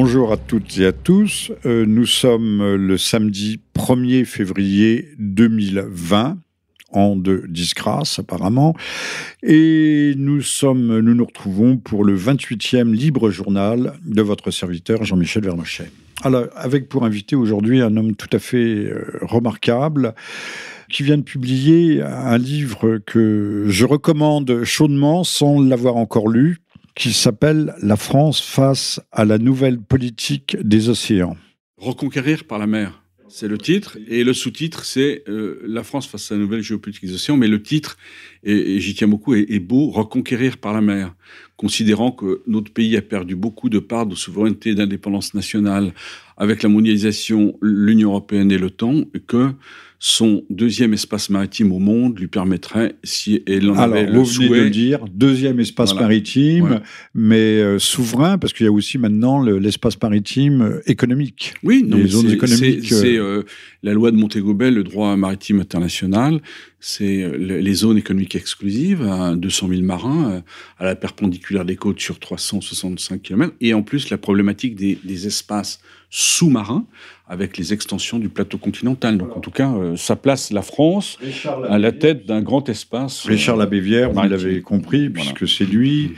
Bonjour à toutes et à tous. Euh, nous sommes le samedi 1er février 2020 an de disgrâce apparemment. Et nous sommes, nous nous retrouvons pour le 28e libre journal de votre serviteur Jean-Michel Vernochet. Alors, avec pour invité aujourd'hui un homme tout à fait euh, remarquable qui vient de publier un livre que je recommande chaudement sans l'avoir encore lu, qui s'appelle La France face à la nouvelle politique des océans. Reconquérir par la mer. C'est le titre. Et le sous-titre, c'est euh, La France face à la nouvelle géopolitique des océans. Mais le titre, et, j'y tiens beaucoup, est, est, beau, Reconquérir par la mer. Considérant que notre pays a perdu beaucoup de parts de souveraineté et d'indépendance nationale avec la mondialisation, l'Union européenne et l'OTAN, que son deuxième espace maritime au monde lui permettrait, si elle en Alors, avait vous le venez souhait, de le dire, deuxième espace Voilà. maritime, mais euh, souverain, parce qu'il y a aussi maintenant le- l'espace maritime euh, économique. Oui, non, les mais zones c'est- économiques, C'est euh, la loi de Montego Bay, le droit maritime international. C'est le- les zones économiques exclusives, à 200 000 marins, à la perpendiculaire des côtes sur 365 km. Et en plus, la problématique des, des espaces sous-marins avec les extensions du plateau continental. Donc, en tout cas, euh, ça place la France à la tête d'un grand espace. euh, Richard Labévière, vous l'avez compris, Voilà. puisque c'est lui,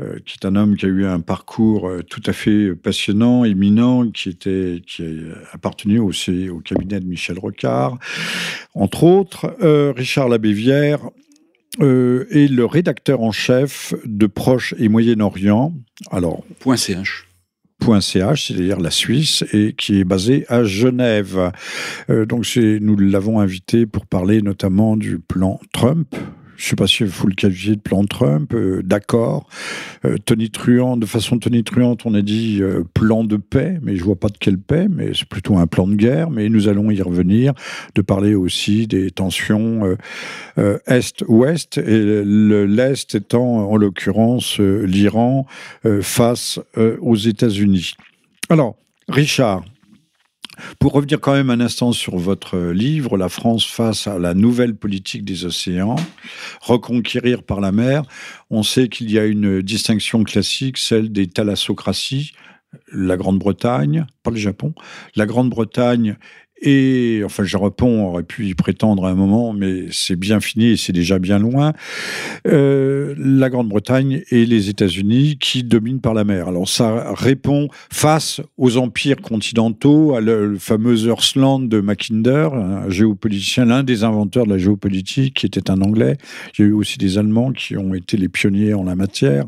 euh, qui est un homme qui a eu un parcours tout à fait passionnant, éminent, qui était, qui a appartenu aussi au cabinet de Michel Rocard, entre autres. Euh, Richard Labévière euh, est le rédacteur en chef de Proche et Moyen-Orient. Alors, Point .ch. c'est-à-dire la Suisse, et qui est basé à Genève. Euh, donc nous l'avons invité pour parler notamment du plan Trump. Je ne sais pas si vous le qualifiez de plan Trump, euh, d'accord. Euh, de façon tonitruante, on a dit euh, plan de paix, mais je vois pas de quelle paix, mais c'est plutôt un plan de guerre, mais nous allons y revenir, de parler aussi des tensions euh, Est-Ouest, et le- l'Est étant en l'occurrence l'Iran face aux États-Unis. Alors, Richard, pour revenir quand même un instant sur votre livre, La France face à la nouvelle politique des océans, reconquérir par la mer, on sait qu'il y a une distinction classique, celle des thalassocraties, la Grande-Bretagne, pas le Japon, la Grande-Bretagne et, enfin, je réponds, on aurait pu y prétendre à un moment, mais c'est bien fini et c'est déjà bien loin. Euh, la Grande-Bretagne et les États-Unis qui dominent par la mer. Alors ça répond face aux empires continentaux, à le, le fameux Earthland de Mackinder, un géopoliticien, l'un des inventeurs de la géopolitique, qui était un Anglais. Il y a eu aussi des Allemands qui ont été les pionniers en la matière.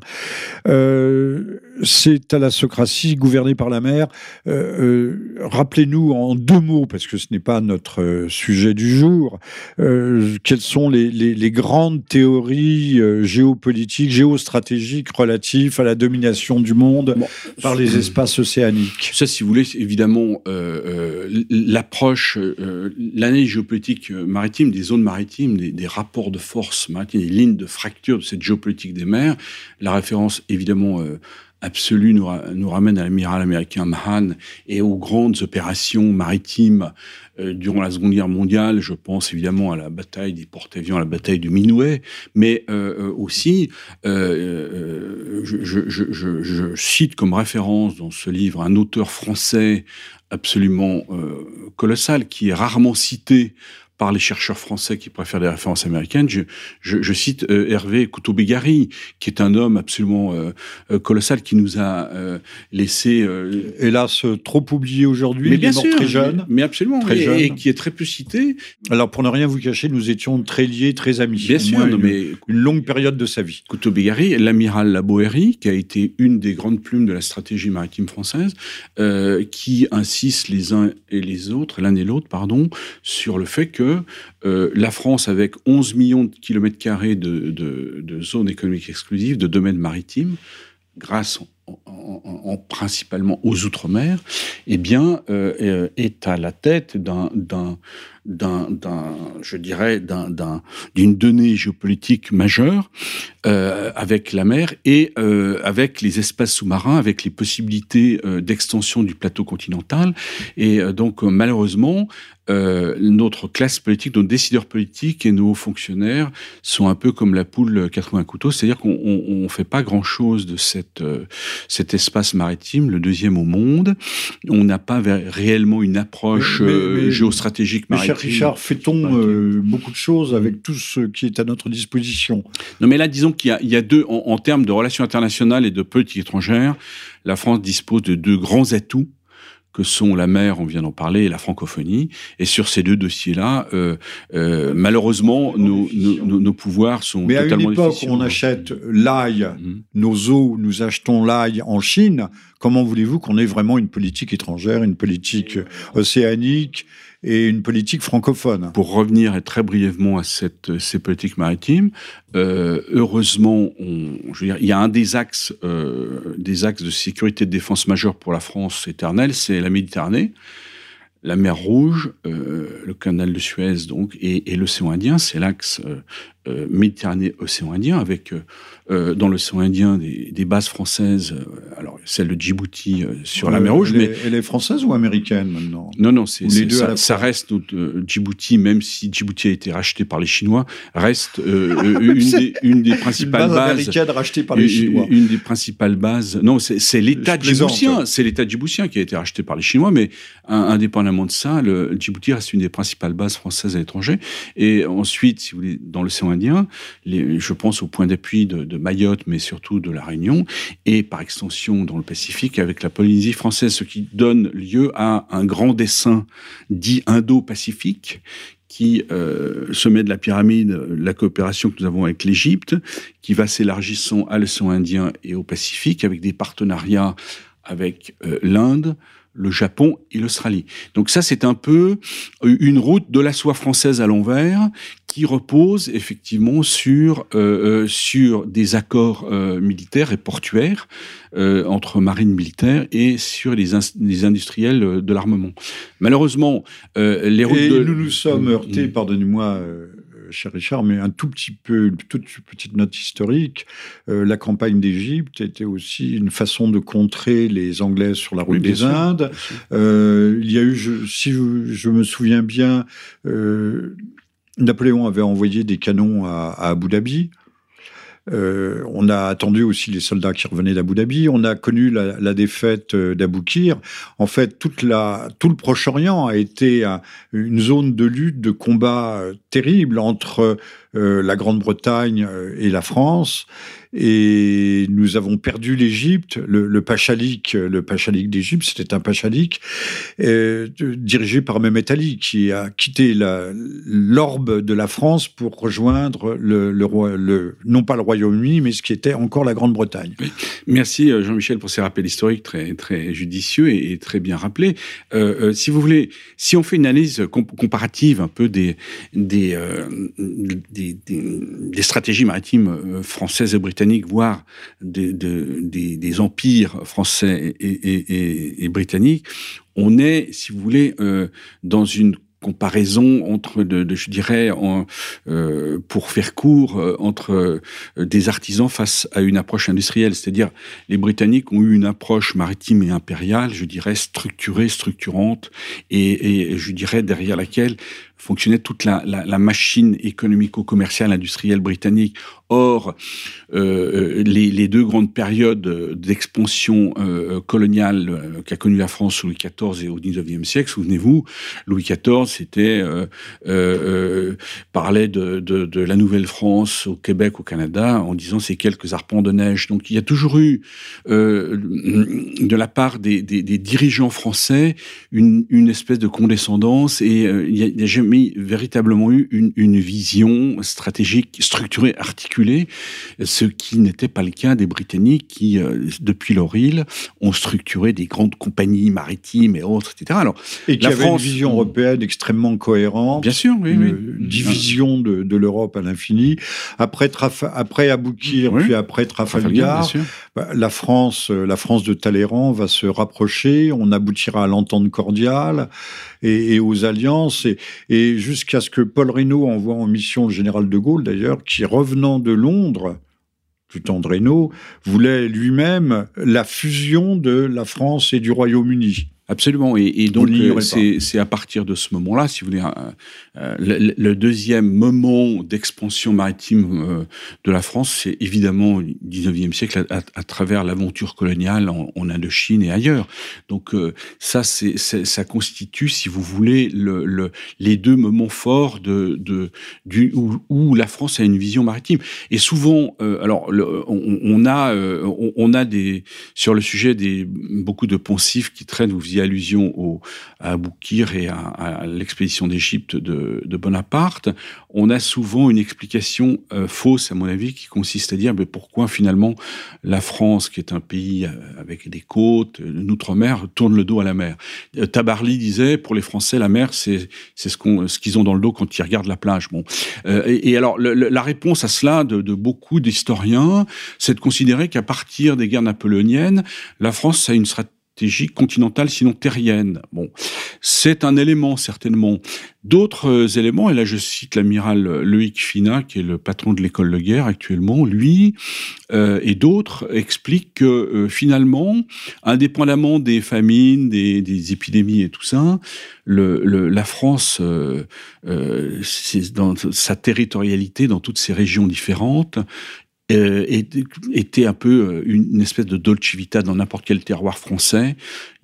Euh, c'est thalassocratie gouvernée par la mer. Euh, Rappelez-nous en deux mots, parce que ce n'est pas notre euh, sujet du jour, euh, quelles sont les, les- les grandes théories euh, géopolitiques, géostratégiques relatives à la domination du monde Bon, par les espaces océaniques? Ça, si vous voulez, c'est évidemment, euh, l'approche, euh, l'analyse géopolitique maritime, des zones maritimes, des, des rapports de force maritimes, des lignes de fracture de cette géopolitique des mers. La référence, évidemment, absolue nous, ra- nous ramène à l'amiral américain Mahan et aux grandes opérations maritimes euh, durant la Seconde Guerre mondiale. Je pense évidemment à la bataille des porte-avions, à la bataille de Minouet, mais euh, euh, aussi, je, cite comme référence dans ce livre un auteur français absolument colossal qui est rarement cité par les chercheurs français qui préfèrent des références américaines. Je, je- je cite euh, Hervé Couteau-Bégary, qui est un homme absolument euh, euh, colossal qui nous a euh, laissé Hélas, trop oublié aujourd'hui, mais il est bien mort sûr, très jeune. mais, mais absolument, Très et, jeune. et qui est très peu cité. Alors, pour ne rien vous cacher, nous étions très liés, très amis. Bien sûr, une, mais une longue période de sa vie. Couteau-Bégary, l'amiral Laboéry, qui a été une des grandes plumes de la stratégie maritime française, qui insiste les uns et les autres, l'un et l'autre, pardon, sur le fait que euh, la France, avec 11 millions de kilomètres carrés de, de, de zones économiques exclusives, de domaines maritimes, grâce en, en- en- en principalement aux outre-mer, eh bien, euh, euh, est à la tête d'une donnée géopolitique majeure avec la mer et avec les espaces sous-marins, avec les possibilités d'extension du plateau continental. Et donc, malheureusement, euh, notre classe politique, nos décideurs politiques et nos fonctionnaires sont un peu comme la poule 80 couteaux, c'est-à-dire qu'on ne fait pas grand-chose de cette, euh, cet espace maritime, le deuxième au monde. On n'a pas réellement une approche euh, géostratégique maritime. Cher Richard, fait-on beaucoup de choses avec tout ce qui est à notre disposition? Non, mais là, disons qu'il y, y, a deux, en, en termes de relations internationales et de politique étrangère, la France dispose de deux grands atouts que sont la mer, on vient d'en parler, et la francophonie. Et sur ces deux dossiers-là, euh, euh, malheureusement, nos, nos, nos, pouvoirs sont Mais totalement à une époque où on achète l'ail, mmh. nos eaux, nous achetons l'ail en Chine, comment voulez-vous qu'on ait vraiment une politique étrangère, une politique océanique et une politique francophone. Pour revenir très brièvement à cette, ces politiques maritimes, euh, heureusement, il y a un des axes, euh, des axes de sécurité et de défense majeurs pour la France éternelle, c'est la Méditerranée la mer Rouge, euh, le canal de Suez donc et, l'océan Indien, c'est l'axe euh, euh, Méditerranée-océan Indien avec euh, dans l'océan Indien des, des, bases françaises, euh, alors celle de Djibouti euh, sur la mer Rouge, elle mais est, elle est française ou américaine maintenant? Non, non, c'est les deux. Ça, ça reste notre, Djibouti, même si Djibouti a été racheté par les Chinois, reste une, des, une des principales une base bases américaine rachetée par les Chinois. Une, une des principales bases. Non, c'est l'État djiboutien, c'est l'État djiboutien qui a été racheté par les Chinois, mais indépendamment de ça, le Djibouti reste une des principales bases françaises à l'étranger. Et ensuite, si vous voulez, dans l'océan Je pense au point d'appui de, de, Mayotte, mais surtout de la Réunion, et par extension dans le Pacifique avec la Polynésie française, ce qui donne lieu à un grand dessin dit Indo-Pacifique qui euh, sommet de la pyramide, la coopération que nous avons avec l'Égypte, qui va s'élargissant à l'océan Indien et au Pacifique, avec des partenariats avec euh, l'Inde, le Japon et l'Australie. Donc ça, c'est un peu une route de la soie française à l'envers qui repose effectivement sur euh, sur des accords euh, militaires et portuaires euh, entre marines militaires et sur les, les industriels de l'armement. Malheureusement, les routes et de nous nous sommes heurtés, pardonnez-moi cher Richard, mais un tout petit peu, une toute petite note historique. Euh, la campagne d'Égypte était aussi une façon de contrer les Anglais sur la route oui, des sûr, Indes. Euh, il y a eu, je, si je, je, me souviens bien, euh, Napoléon avait envoyé des canons à, à Abu Dhabi. Euh, on a attendu aussi les soldats qui revenaient d'Abu Dhabi. On a connu la, la défaite d'Aboukir. En fait, tout le Proche-Orient a été un, une zone de lutte, de combat terrible entre euh, la Grande-Bretagne et la France. Et nous avons perdu l'Égypte. Le, le Pachalik, le Pachalik d'Égypte, c'était un Pachalik euh, dirigé par Mehmet Ali, qui a quitté l'orbe de la France pour rejoindre le, le, non pas le Royaume-Uni, mais ce qui était encore la Grande-Bretagne. Merci Jean-Michel pour ces rappels historiques très très judicieux et, très bien rappelés. Euh, euh, si vous voulez, si on fait une analyse comp comparative un peu des des, euh, des, stratégies maritimes françaises et britanniques voire des, des, empires français et, britanniques, on est, si vous voulez, euh, dans une comparaison entre, je dirais, euh, pour faire court, euh, entre euh, des artisans face à une approche industrielle. C'est-à-dire, les Britanniques ont eu une approche maritime et impériale, je dirais, structurée, structurante, et je dirais derrière laquelle fonctionnait toute la, machine économico-commerciale industrielle britannique. Or, euh, les, les, deux grandes périodes d'expansion euh, coloniale euh, qu'a connue la France sous Louis XIV et au XIXe siècle, souvenez-vous, Louis XIV c'était euh, euh, parlait de, la Nouvelle-France au Québec, au Canada, en disant ces quelques arpents de neige. Donc, il y a toujours eu de la part des, dirigeants français une, espèce de condescendance et il n'y a jamais véritablement eu une, une, vision stratégique structurée, articulée, ce qui n'était pas le cas des Britanniques qui, euh, depuis leur île, ont structuré des grandes compagnies maritimes et autres, etc. Alors, et qui la France, une vision européenne extrêmement cohérente. Bien sûr, oui, une oui. division de, de l'Europe à l'infini. Après, Traf après Aboukir, oui. puis après Trafalgar, Trafalgar la France, la France de Talleyrand va se rapprocher. On aboutira à l'entente cordiale et, et, aux alliances. Et, et jusqu'à ce que Paul Reynaud envoie en mission le général de Gaulle, d'ailleurs, qui, revenant de Londres, du temps de Reynaud, voulait lui-même la fusion de la France et du Royaume-Uni. Absolument. Et, donc, euh, c'est à partir de ce moment-là, si vous voulez, euh, le, deuxième moment d'expansion maritime euh, de la France, c'est évidemment le 19e siècle à, travers l'aventure coloniale en, Indochine et ailleurs. Donc, ça, c'est ça constitue, si vous voulez, le, les deux moments forts de, de du, où, la France a une vision maritime. Et souvent, alors, on, a, on, a des, sur le sujet des, beaucoup de poncifs qui traînent, vous allusion au, à Boukir et à, l'expédition d'Égypte de, Bonaparte, on a souvent une explication euh, fausse, à mon avis, qui consiste à dire mais pourquoi finalement la France, qui est un pays euh, avec des côtes, une outre-mer, tourne le dos à la mer? Euh, Tabarly disait pour les Français, la mer, c'est ce qu'on ce qu'ils ont dans le dos quand ils regardent la plage. Bon, et, alors la réponse à cela de, de beaucoup d'historiens, c'est de considérer qu'à partir des guerres napoléoniennes, la France a une stratégie continentale, sinon terrienne. Bon, c'est un élément certainement. D'autres euh, éléments, et là je cite l'amiral Loïc Fina, qui est le patron de l'école de guerre actuellement, lui euh, et d'autres expliquent que euh, finalement, indépendamment des famines, des, épidémies et tout ça, la France, dans sa territorialité, dans toutes ses régions différentes, euh, était un peu euh, une, espèce de dolce vita dans n'importe quel terroir français.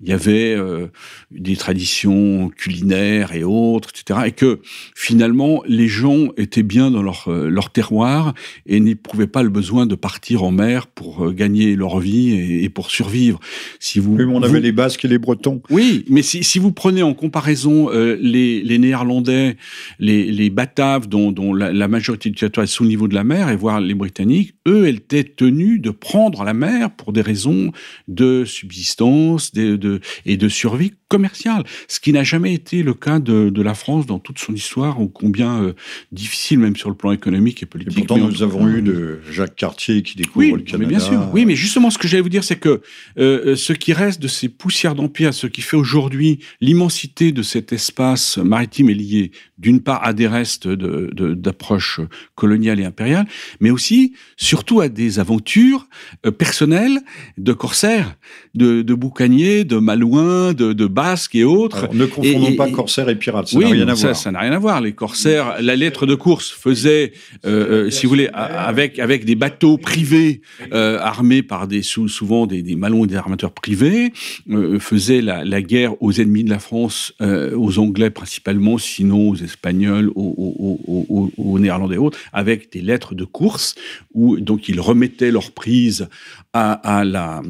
Il y avait euh, des traditions culinaires et autres, etc. Et que finalement, les gens étaient bien dans leur, leur terroir et n'éprouvaient pas le besoin de partir en mer pour gagner leur vie et, pour survivre. Si vous, oui, on avait les Basques et les Bretons. Oui, mais si, si vous prenez en comparaison les, les, Néerlandais, les, les Bataves, dont, dont la, la majorité du territoire est sous le niveau de la mer, et voir les Britanniques, eux, étaient tenus de prendre la mer pour des raisons de subsistance de, et de survie commerciale, ce qui n'a jamais été le cas de, la France dans toute son histoire, ou combien euh, difficile même sur le plan économique et politique. Et pourtant, nous avons eu de Jacques Cartier qui découvre le Canada. Mais bien sûr, oui, mais justement, ce que j'allais vous dire, c'est que euh, euh, ce qui reste de ces poussières d'empire, ce qui fait aujourd'hui l'immensité de cet espace maritime est lié d'une part à des restes d'approche coloniale et impériale, mais aussi surtout à des aventures euh, personnelles de corsaires, de, de boucaniers, de malouins, de, de basques et autres. ne confondons pas corsaires et pirates, ça n'a rien à voir. Ça n'a rien à voir. Les corsaires, la lettre de course faisait, euh, euh, si vous voulez, avec avec des bateaux privés armés par des souvent des, des malons et des armateurs privés, faisait la, la, guerre aux ennemis de la France, aux Anglais principalement, sinon aux Espagnols, aux, aux Néerlandais et autres, avec des lettres de course où donc ils remettaient leur prise à, la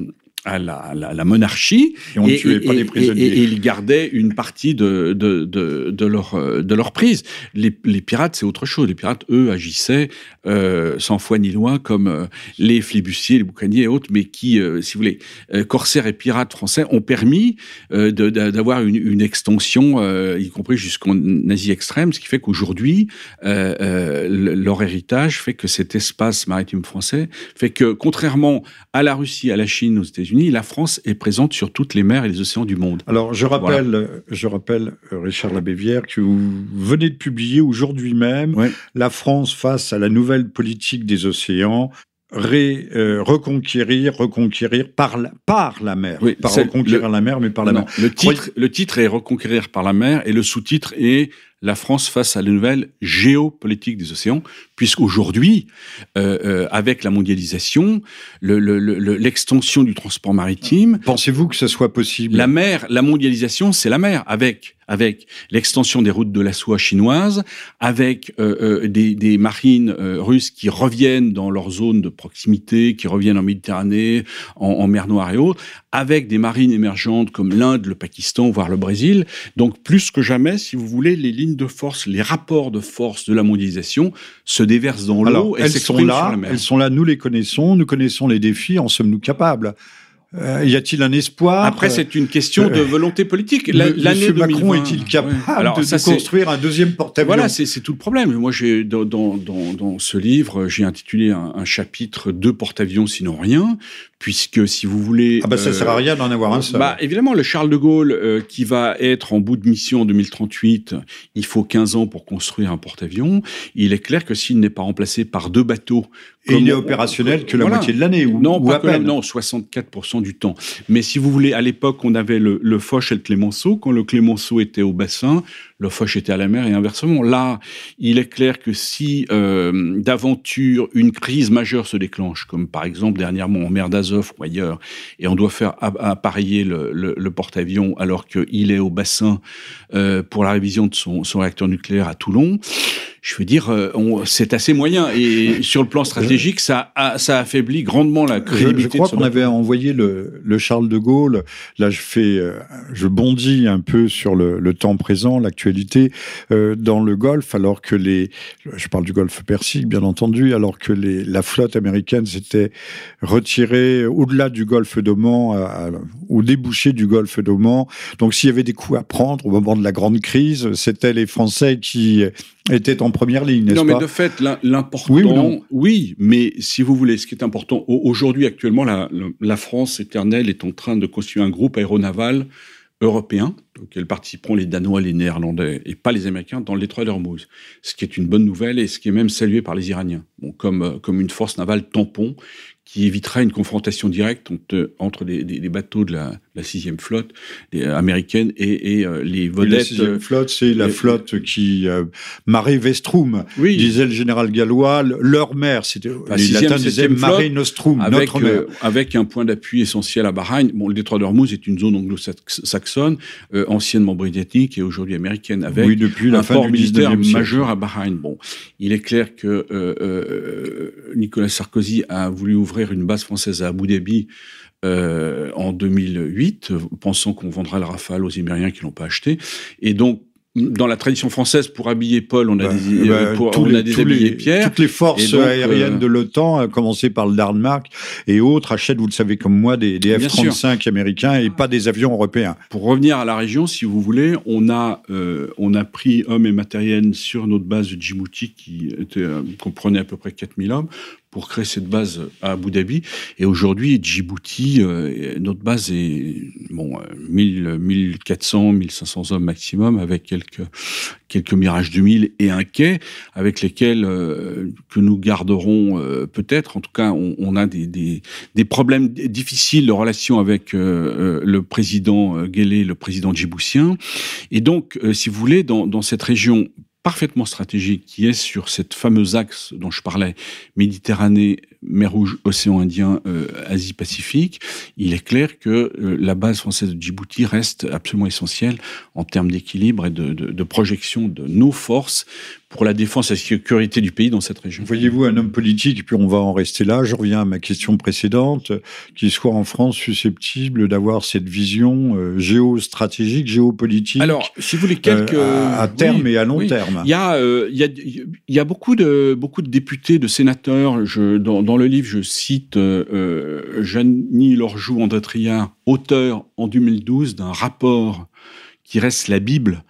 à la, la, monarchie et, on et, pas les prisonniers. Et, ils gardaient une partie de, de, de, de, leur, de leur prise. Les, les pirates, c'est autre chose. Les pirates, eux, agissaient euh, sans foi ni loi comme euh, les flibustiers, les boucaniers et autres, mais qui, euh, si vous voulez, euh, corsaires et pirates français ont permis d'avoir une, une, extension, y compris jusqu'en Asie extrême, ce qui fait qu'aujourd'hui, leur héritage fait que cet espace maritime français fait que, contrairement à la Russie, à la Chine, aux États-Unis, la France est présente sur toutes les mers et les océans du monde. Alors, je rappelle, je rappelle euh, Richard Labévière, que vous venez de publier aujourd'hui même La France face à la nouvelle politique des océans, euh, reconquérir, reconquérir par la, par la mer. Oui, pas reconquérir la mer, mais par la mer. Le titre, le titre est Reconquérir par la mer et le sous-titre est la France face à la nouvelle géopolitique des océans, puisqu'aujourd'hui, euh, euh, avec la mondialisation, l'extension le, du transport maritime... Pensez-vous que ce soit possible? La mer, la mondialisation, c'est la mer, avec avec l'extension des routes de la soie chinoise, avec euh, euh des, des, marines euh, russes qui reviennent dans leur zone de proximité, qui reviennent en Méditerranée, en, en mer Noire et autres, avec des marines émergentes comme l'Inde, le Pakistan, voire le Brésil. Donc plus que jamais, si vous voulez, les lignes de force, les rapports de force de la mondialisation se déversent dans l'eau et sur la mer. Elles sont là, nous les connaissons, nous connaissons les défis, en sommes-nous capables? Euh, y a-t-il un espoir? Après, c'est une question de euh, volonté politique. L'année Macron est-il capable de, construire un deuxième porte-avions? Voilà, c'est tout le problème. Moi, j'ai dans, dans, dans, ce livre, j'ai intitulé un, un chapitre deux porte-avions sinon rien, puisque si vous voulez... Ah bah ça sert à rien d'en avoir un seul. Bah, évidemment, le Charles de Gaulle, qui va être en bout de mission en 2038, il faut 15 ans pour construire un porte-avions. Il est clair que s'il n'est pas remplacé par deux bateaux et il n'est opérationnel que la moitié de l'année ou, non, pas à peine. non, 64% du temps. Mais si vous voulez, à l'époque, on avait le, le Foch et le Clémenceau. Quand le Clémenceau était au bassin, le Foch était à la mer et inversement. Là, il est clair que si euh, d'aventure une crise majeure se déclenche, comme par exemple dernièrement en mer d'Azov ou ailleurs, et on doit faire appareiller le, le, le porte-avions alors qu'il est au bassin euh, pour la révision de son, son réacteur nucléaire à Toulon, je veux dire, euh, c'est assez moyen. Et sur le plan stratégique, ça, a, ça affaiblit grandement la crédibilité. Je, je crois qu'on avait envoyé le, le, Charles de Gaulle. Là, je fais, euh, je bondis un peu sur le, le temps présent, l'actualité euh, dans le Golfe, alors que les, je parle du Golfe Persique, bien entendu, alors que les, la flotte américaine s'était retirée au-delà du Golfe d'Oman, au débouché du Golfe d'Oman. Donc, s'il y avait des coups à prendre au moment de la grande crise, c'était les Français qui était en première ligne, n'est-ce pas Non, mais de fait, l'important, oui, oui, mais si vous voulez, ce qui est important, aujourd'hui, actuellement, la, la, France éternelle est en train de construire un groupe aéronaval européen, auquel participeront les Danois, les Néerlandais, et pas les Américains, dans le détroit d'Hormuz. Ce qui est une bonne nouvelle et ce qui est même salué par les Iraniens, bon, comme, comme une force navale tampon qui évitera une confrontation directe entre, entre les, les, bateaux de la, la sixième flotte les, euh, américaine et, et euh, les vedettes. la sixième flotte, c'est la flotte qui euh, Mare Vestrum, oui. disait le général gallois. Leur mère, c'était la les latins disaient Mare Nostrum, avec, notre mère. avec un point d'appui essentiel à Bahreïn. Bon, le détroit d'Ormuz est une zone anglo-saxonne, euh, anciennement britannique et aujourd'hui américaine, avec oui, depuis la un fin port du militaire 19e majeur à Bahreïn. Bon, il est clair que Nicolas Sarkozy a voulu ouvrir une base française à Abu Dhabi euh, en 2008, pensant qu'on vendra le Rafale aux Imériens qui l'ont pas acheté. Et donc, dans la tradition française, pour habiller Paul, on a bah, des, bah, euh, pour, tous on les, a des tous habillés les, Pierre. Toutes les forces donc, aériennes euh, de l'OTAN, à commencer par le Danemark et autres, achètent, vous le savez comme moi, des, des F-35 américains et pas des avions européens. Pour revenir à la région, si vous voulez, on a, euh, on a pris hommes et matériel sur notre base de Djibouti qui était, euh, comprenait à peu près 4000 hommes pour créer cette base à Abu Dhabi. Et aujourd'hui, Djibouti, euh, notre base est bon, 1000, 1400, 1500 hommes maximum, avec quelques quelques Mirage 2000 et un quai avec lesquels euh, que nous garderons euh, peut-être. En tout cas, on, on a des, des, des, problèmes difficiles de relation avec euh, le président Guélé, le président djiboutien. Et donc, si vous voulez, dans, dans cette région parfaitement stratégique qui est sur cette fameuse axe dont je parlais, Méditerranée, mer Rouge, océan Indien, euh, Asie-Pacifique, il est clair que euh, la base française de Djibouti reste absolument essentielle en termes d'équilibre et de, de, de, projection de nos forces pour la défense et la sécurité du pays dans cette région. Voyez-vous un homme politique, et puis on va en rester là, je reviens à ma question précédente, qui soit en France susceptible d'avoir cette vision euh, géostratégique, géopolitique Alors, si vous voulez, quelques... à, terme oui, et à long oui. terme. Il y a, il y a, il y a beaucoup, de, beaucoup de députés, de sénateurs, je, dans, dans le livre, je cite euh, Jeannie Lorjou, André Triard, auteur en 2012 d'un rapport qui reste la Bible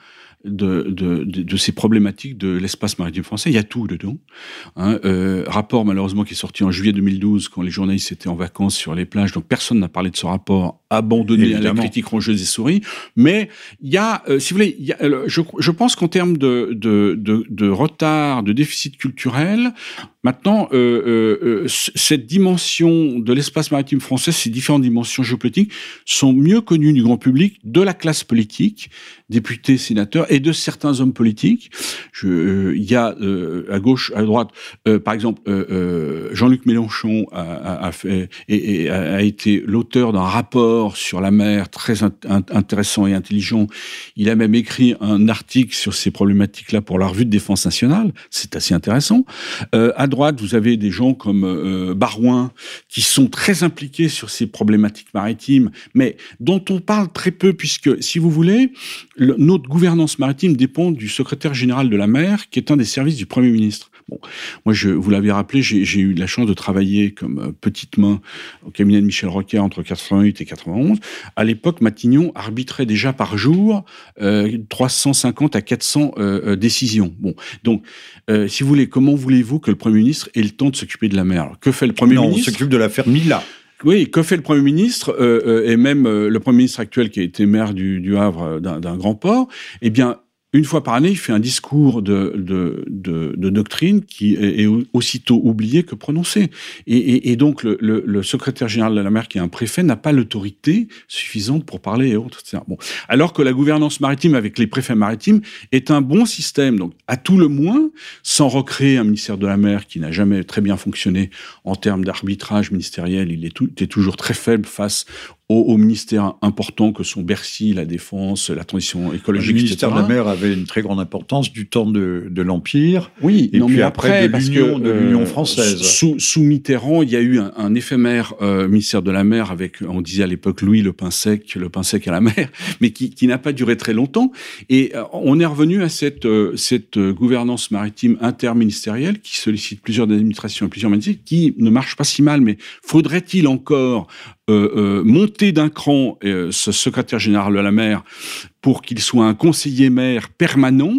de, de, de, de, ces problématiques de l'espace maritime français. Il y a tout dedans. Hein, euh, rapport malheureusement qui est sorti en juillet 2012 quand les journalistes étaient en vacances sur les plages, donc personne n'a parlé de ce rapport abandonné Évidemment. à la critique rongeuse et souris. Mais il y a, euh, si vous voulez, il y a, euh, je, je, pense qu'en termes de, retard, de déficit culturel, maintenant, euh, cette dimension de l'espace maritime français, ces différentes dimensions géopolitiques, sont mieux connues du grand public, de la classe politique, députés, sénateurs, et de certains hommes politiques. Je, euh, il y a euh, à gauche, à droite, euh, par exemple, Jean-Luc Mélenchon a, a, fait et, a été l'auteur d'un rapport sur la mer très in intéressant et intelligent. Il a même écrit un article sur ces problématiques-là pour la revue de défense nationale. C'est assez intéressant. Droite, vous avez des gens comme Barouin qui sont très impliqués sur ces problématiques maritimes, mais dont on parle très peu puisque, si vous voulez, le, notre gouvernance maritime dépend du secrétaire général de la mer, qui est un des services du Premier ministre. Bon, moi, je, vous l'avez rappelé, j'ai eu la chance de travailler comme euh, petite main au cabinet de Michel Roquet entre 88 et 91. À l'époque, Matignon arbitrait déjà par jour euh, 350 à 400 euh, décisions. Bon, donc, euh, si vous voulez, comment voulez-vous que le Premier ministre ait le temps de s'occuper de la mer? Alors, Que fait le Premier non, ministre? on s'occupe de l'affaire Mila. oui, que fait le Premier ministre et même le Premier ministre actuel qui a été maire du, du Havre d'un grand port? Eh bien, une fois par année, il fait un discours de, doctrine qui est, aussitôt oublié que prononcé. Et, donc, le, secrétaire général de la mer, qui est un préfet, n'a pas l'autorité suffisante pour parler et autres. Bon. Alors que la gouvernance maritime avec les préfets maritimes est un bon système. Donc, à tout le moins, sans recréer un ministère de la mer qui n'a jamais très bien fonctionné en termes d'arbitrage ministériel, il est, est toujours très faible face aux, ministères importants que sont Bercy, la Défense, la transition écologique, Le ministère de la mer avait une très grande importance du temps de, de l'Empire. Oui, et non, puis mais après, après de l'Union euh, française. Sous, sous, Mitterrand, il y a eu un, un éphémère euh, ministère de la mer avec, on disait à l'époque, Louis le pain sec, le pain sec à la mer, mais qui, qui n'a pas duré très longtemps. Et euh, on est revenu à cette, euh, cette gouvernance maritime interministérielle qui sollicite plusieurs administrations et plusieurs ministères, qui ne marche pas si mal, mais faudrait-il encore monter d'un cran euh, ce secrétaire général de la mer pour qu'il soit un conseiller maire permanent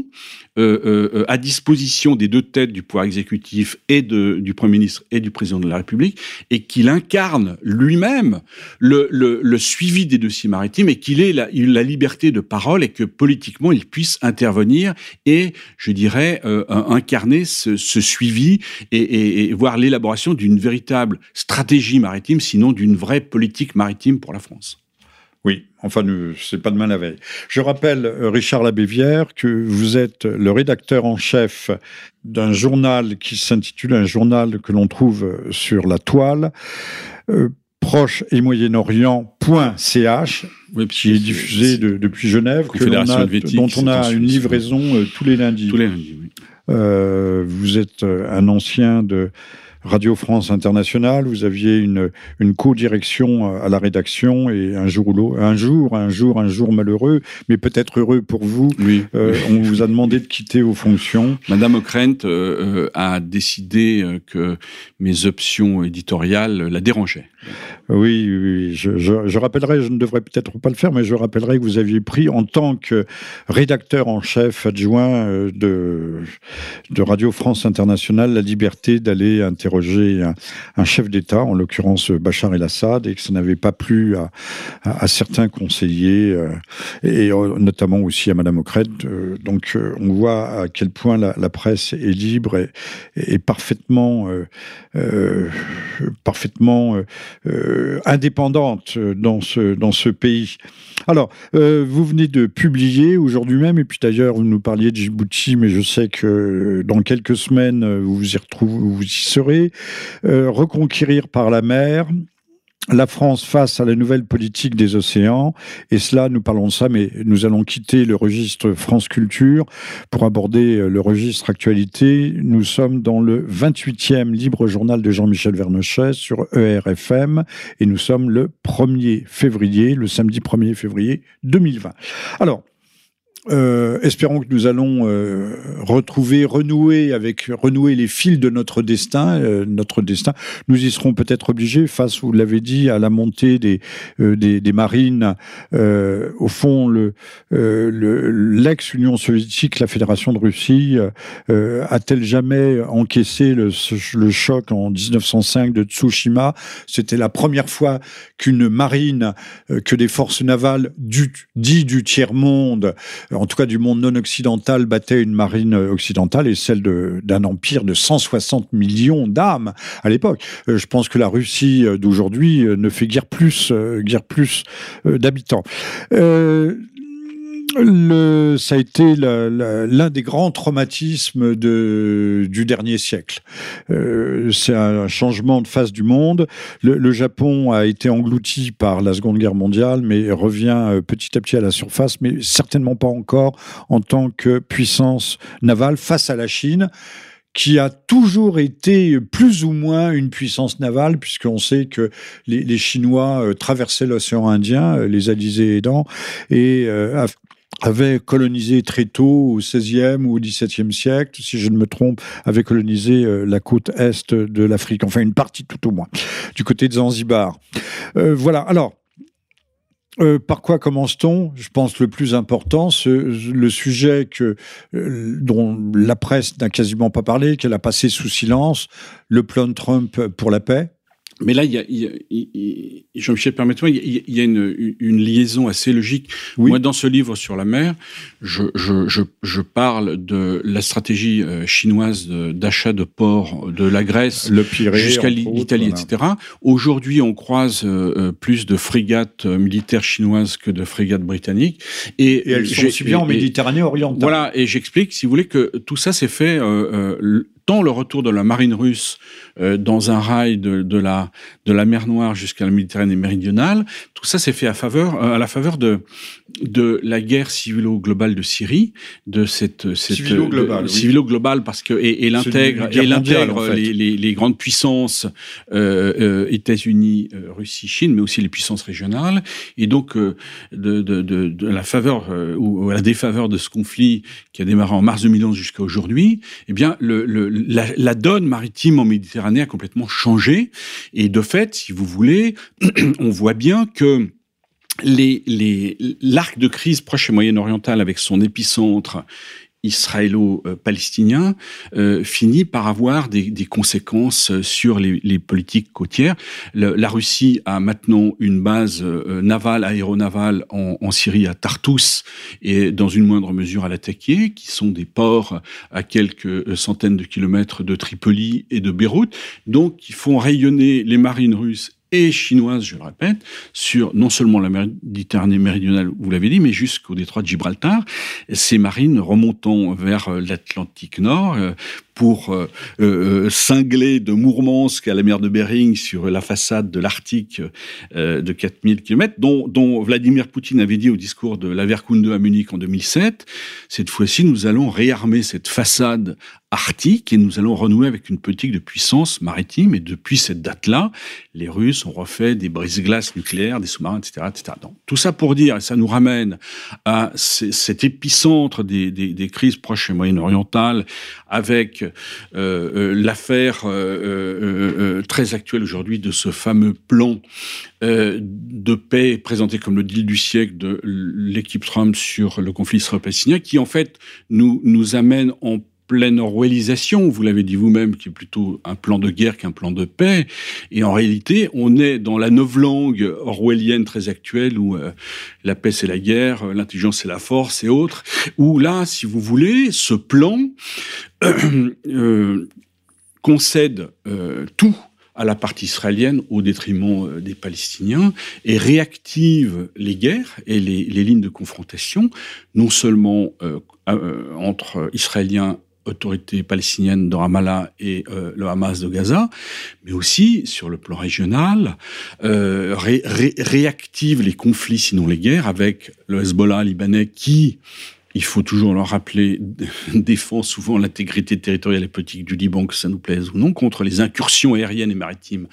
à disposition des deux têtes du pouvoir exécutif et de, du Premier ministre et du Président de la République, et qu'il incarne lui-même le, le, le, suivi des dossiers maritimes et qu'il ait la, la, liberté de parole et que politiquement il puisse intervenir et, je dirais, incarner ce, ce suivi et, et, et voir l'élaboration d'une véritable stratégie maritime, sinon d'une vraie politique maritime pour la France. Oui, enfin, c'est pas demain la veille. Je rappelle, euh, Richard Labévière, que vous êtes le rédacteur en chef d'un journal qui s'intitule un journal que l'on trouve euh, sur la toile, euh, proche et moyen-orient.ch, oui, qui est diffusé de, depuis Genève, que a, dont on a une livraison euh, tous les lundis. Tous les lundis, oui. Euh, vous êtes un ancien de Radio France Internationale, vous aviez une, une co-direction à la rédaction et un jour, un jour, un jour, un jour malheureux, mais peut-être heureux pour vous, oui. euh, on vous a demandé de quitter vos fonctions. Madame Ockrent euh, a décidé euh, que mes options éditoriales la dérangeaient. Oui, je, rappellerai, je ne devrais peut-être pas le faire, mais je rappellerai que vous aviez pris en tant que rédacteur en chef adjoint euh, de, Radio France Internationale la liberté d'aller interroger un, chef d'État, en l'occurrence Bachar el-Assad, et que ça n'avait pas plu à, certains conseillers, euh, et euh, notamment aussi à Madame Ocret. Euh, donc euh, on voit à quel point la, presse est libre et, parfaitement, euh, parfaitement indépendante dans ce, dans ce pays. Alors, vous venez de publier aujourd'hui même, et puis d'ailleurs vous nous parliez de Djibouti, mais je sais que dans quelques semaines vous vous y retrouvez, vous y serez. Euh, reconquérir par la mer, la France face à la nouvelle politique des océans. Et cela, nous parlons de ça, mais nous allons quitter le registre France Culture pour aborder euh, le registre actualité. Nous sommes dans le 28e libre journal de Jean-Michel Vernochet sur ERFM et nous sommes le 1er février, le samedi 1er février 2020. Alors, euh, espérons que nous allons euh, retrouver, renouer avec renouer les fils de notre destin, euh, notre destin. Nous y serons peut-être obligés face, vous l'avez dit, à la montée des euh, des, des, marines. Euh, au fond, le l'ex-Union soviétique, la Fédération de Russie, a-t-elle jamais encaissé le, le, choc en 1905 de Tsushima? C'était la première fois qu'une marine, que des forces navales du dit du tiers monde en tout cas du monde non occidental, battait une marine occidentale et celle d'un empire de 160 millions d'âmes à l'époque. Euh, je pense que la Russie d'aujourd'hui euh, ne fait guère plus, euh, plus d'habitants. Euh, le, ça a été l'un des grands traumatismes de, du dernier siècle. Euh, c'est un changement de face du monde. Le, le, Japon a été englouti par la Seconde Guerre mondiale, mais revient euh, petit à petit à la surface, mais certainement pas encore en tant que puissance navale face à la Chine qui a toujours été plus ou moins une puissance navale, puisqu'on sait que les, Chinois euh, traversaient l'océan Indien, euh, les alizés aidant, et euh, avait colonisé très tôt, au XVIe ou au XVIIe siècle, si je ne me trompe, avait colonisé euh, la côte est de l'Afrique, enfin une partie tout au moins, du côté de Zanzibar. Euh, voilà, alors, euh, par quoi commence-t-on? Je pense le plus important, ce, le sujet euh, dont la presse n'a quasiment pas parlé, qu'elle a passé sous silence, le plan Trump pour la paix. Mais là, il y a, Jean-Michel, permettez-moi, il y a une, une, liaison assez logique. Moi, dans ce livre sur la mer, je, je, je, je parle de la stratégie euh, chinoise d'achat de, ports de la Grèce jusqu'à l'Italie, etc. Aujourd'hui, on croise euh, euh, plus de frégates militaires chinoises que de frégates britanniques. Et, et elles sont aussi bien en Méditerranée orientale. Voilà, et j'explique, si vous voulez, que tout ça s'est fait tant le retour de la marine russe euh, dans un rail de, de, la, de la mer Noire jusqu'à la Méditerranée méridionale, tout ça s'est fait à, faveur, euh, à la faveur de, de la guerre civilo-globale de Syrie, de cette, cette civilo-globale, civilo-globale parce que et, et l'intègre et l'intègre les, les, les, grandes puissances euh, euh États-Unis, Russie, Chine, mais aussi les puissances régionales, et donc de, de, de, de, la faveur ou à la défaveur de ce conflit qui a démarré en mars 2011 jusqu'à aujourd'hui, eh bien le, le la, la, donne maritime en Méditerranée a complètement changé. Et de fait, si vous voulez, on voit bien que l'arc les, de crise proche et moyen-oriental avec son épicentre israélo-palestinien euh, finit par avoir des, des conséquences sur les, les politiques côtières. Le, la Russie a maintenant une base euh, navale, aéronavale en, en, Syrie, à Tartus, et dans une moindre mesure à Latakia, qui sont des ports à quelques centaines de kilomètres de Tripoli et de Beyrouth, donc qui font rayonner les marines russes et chinoise, je le répète, sur non seulement la Méditerranée méridionale, vous l'avez dit, mais jusqu'au détroit de Gibraltar. Ces marines remontant vers euh, l'Atlantique Nord euh, pour euh, cingler de Mourmansk à la mer de Bering sur la façade de l'Arctique de 4000 km, dont, dont, Vladimir Poutine avait dit au discours de la Verkunde à Munich en 2007, cette fois-ci nous allons réarmer cette façade arctique et nous allons renouer avec une politique de puissance maritime. Et depuis cette date-là, les Russes ont refait des brises-glaces nucléaires, des sous-marins, etc. etc. Donc, tout ça pour dire, et ça nous ramène à cet épicentre des, crises proches et moyen-orientales, avec euh, euh, l'affaire euh, très actuelle aujourd'hui de ce fameux plan de paix présenté comme le deal du siècle de l'équipe Trump sur le conflit israélo-palestinien, qui en fait nous, nous amène en pleine orwellisation, vous l'avez dit vous-même, qui est plutôt un plan de guerre qu'un plan de paix. Et en réalité, on est dans la langue orwellienne très actuelle où euh, la paix c'est la guerre, euh, l'intelligence c'est la force et autres, où là, si vous voulez, ce plan euh, concède tout à la partie israélienne au détriment des Palestiniens et réactive les guerres et les, lignes de confrontation, non seulement entre Israéliens autorité palestinienne de Ramallah et euh, le Hamas de Gaza, mais aussi sur le plan régional, euh, ré, ré, réactive les conflits, sinon les guerres, avec le Hezbollah libanais qui il faut toujours leur rappeler, défend souvent l'intégrité territoriale et politique du Liban, que ça nous plaise ou non, contre les incursions aériennes et maritimes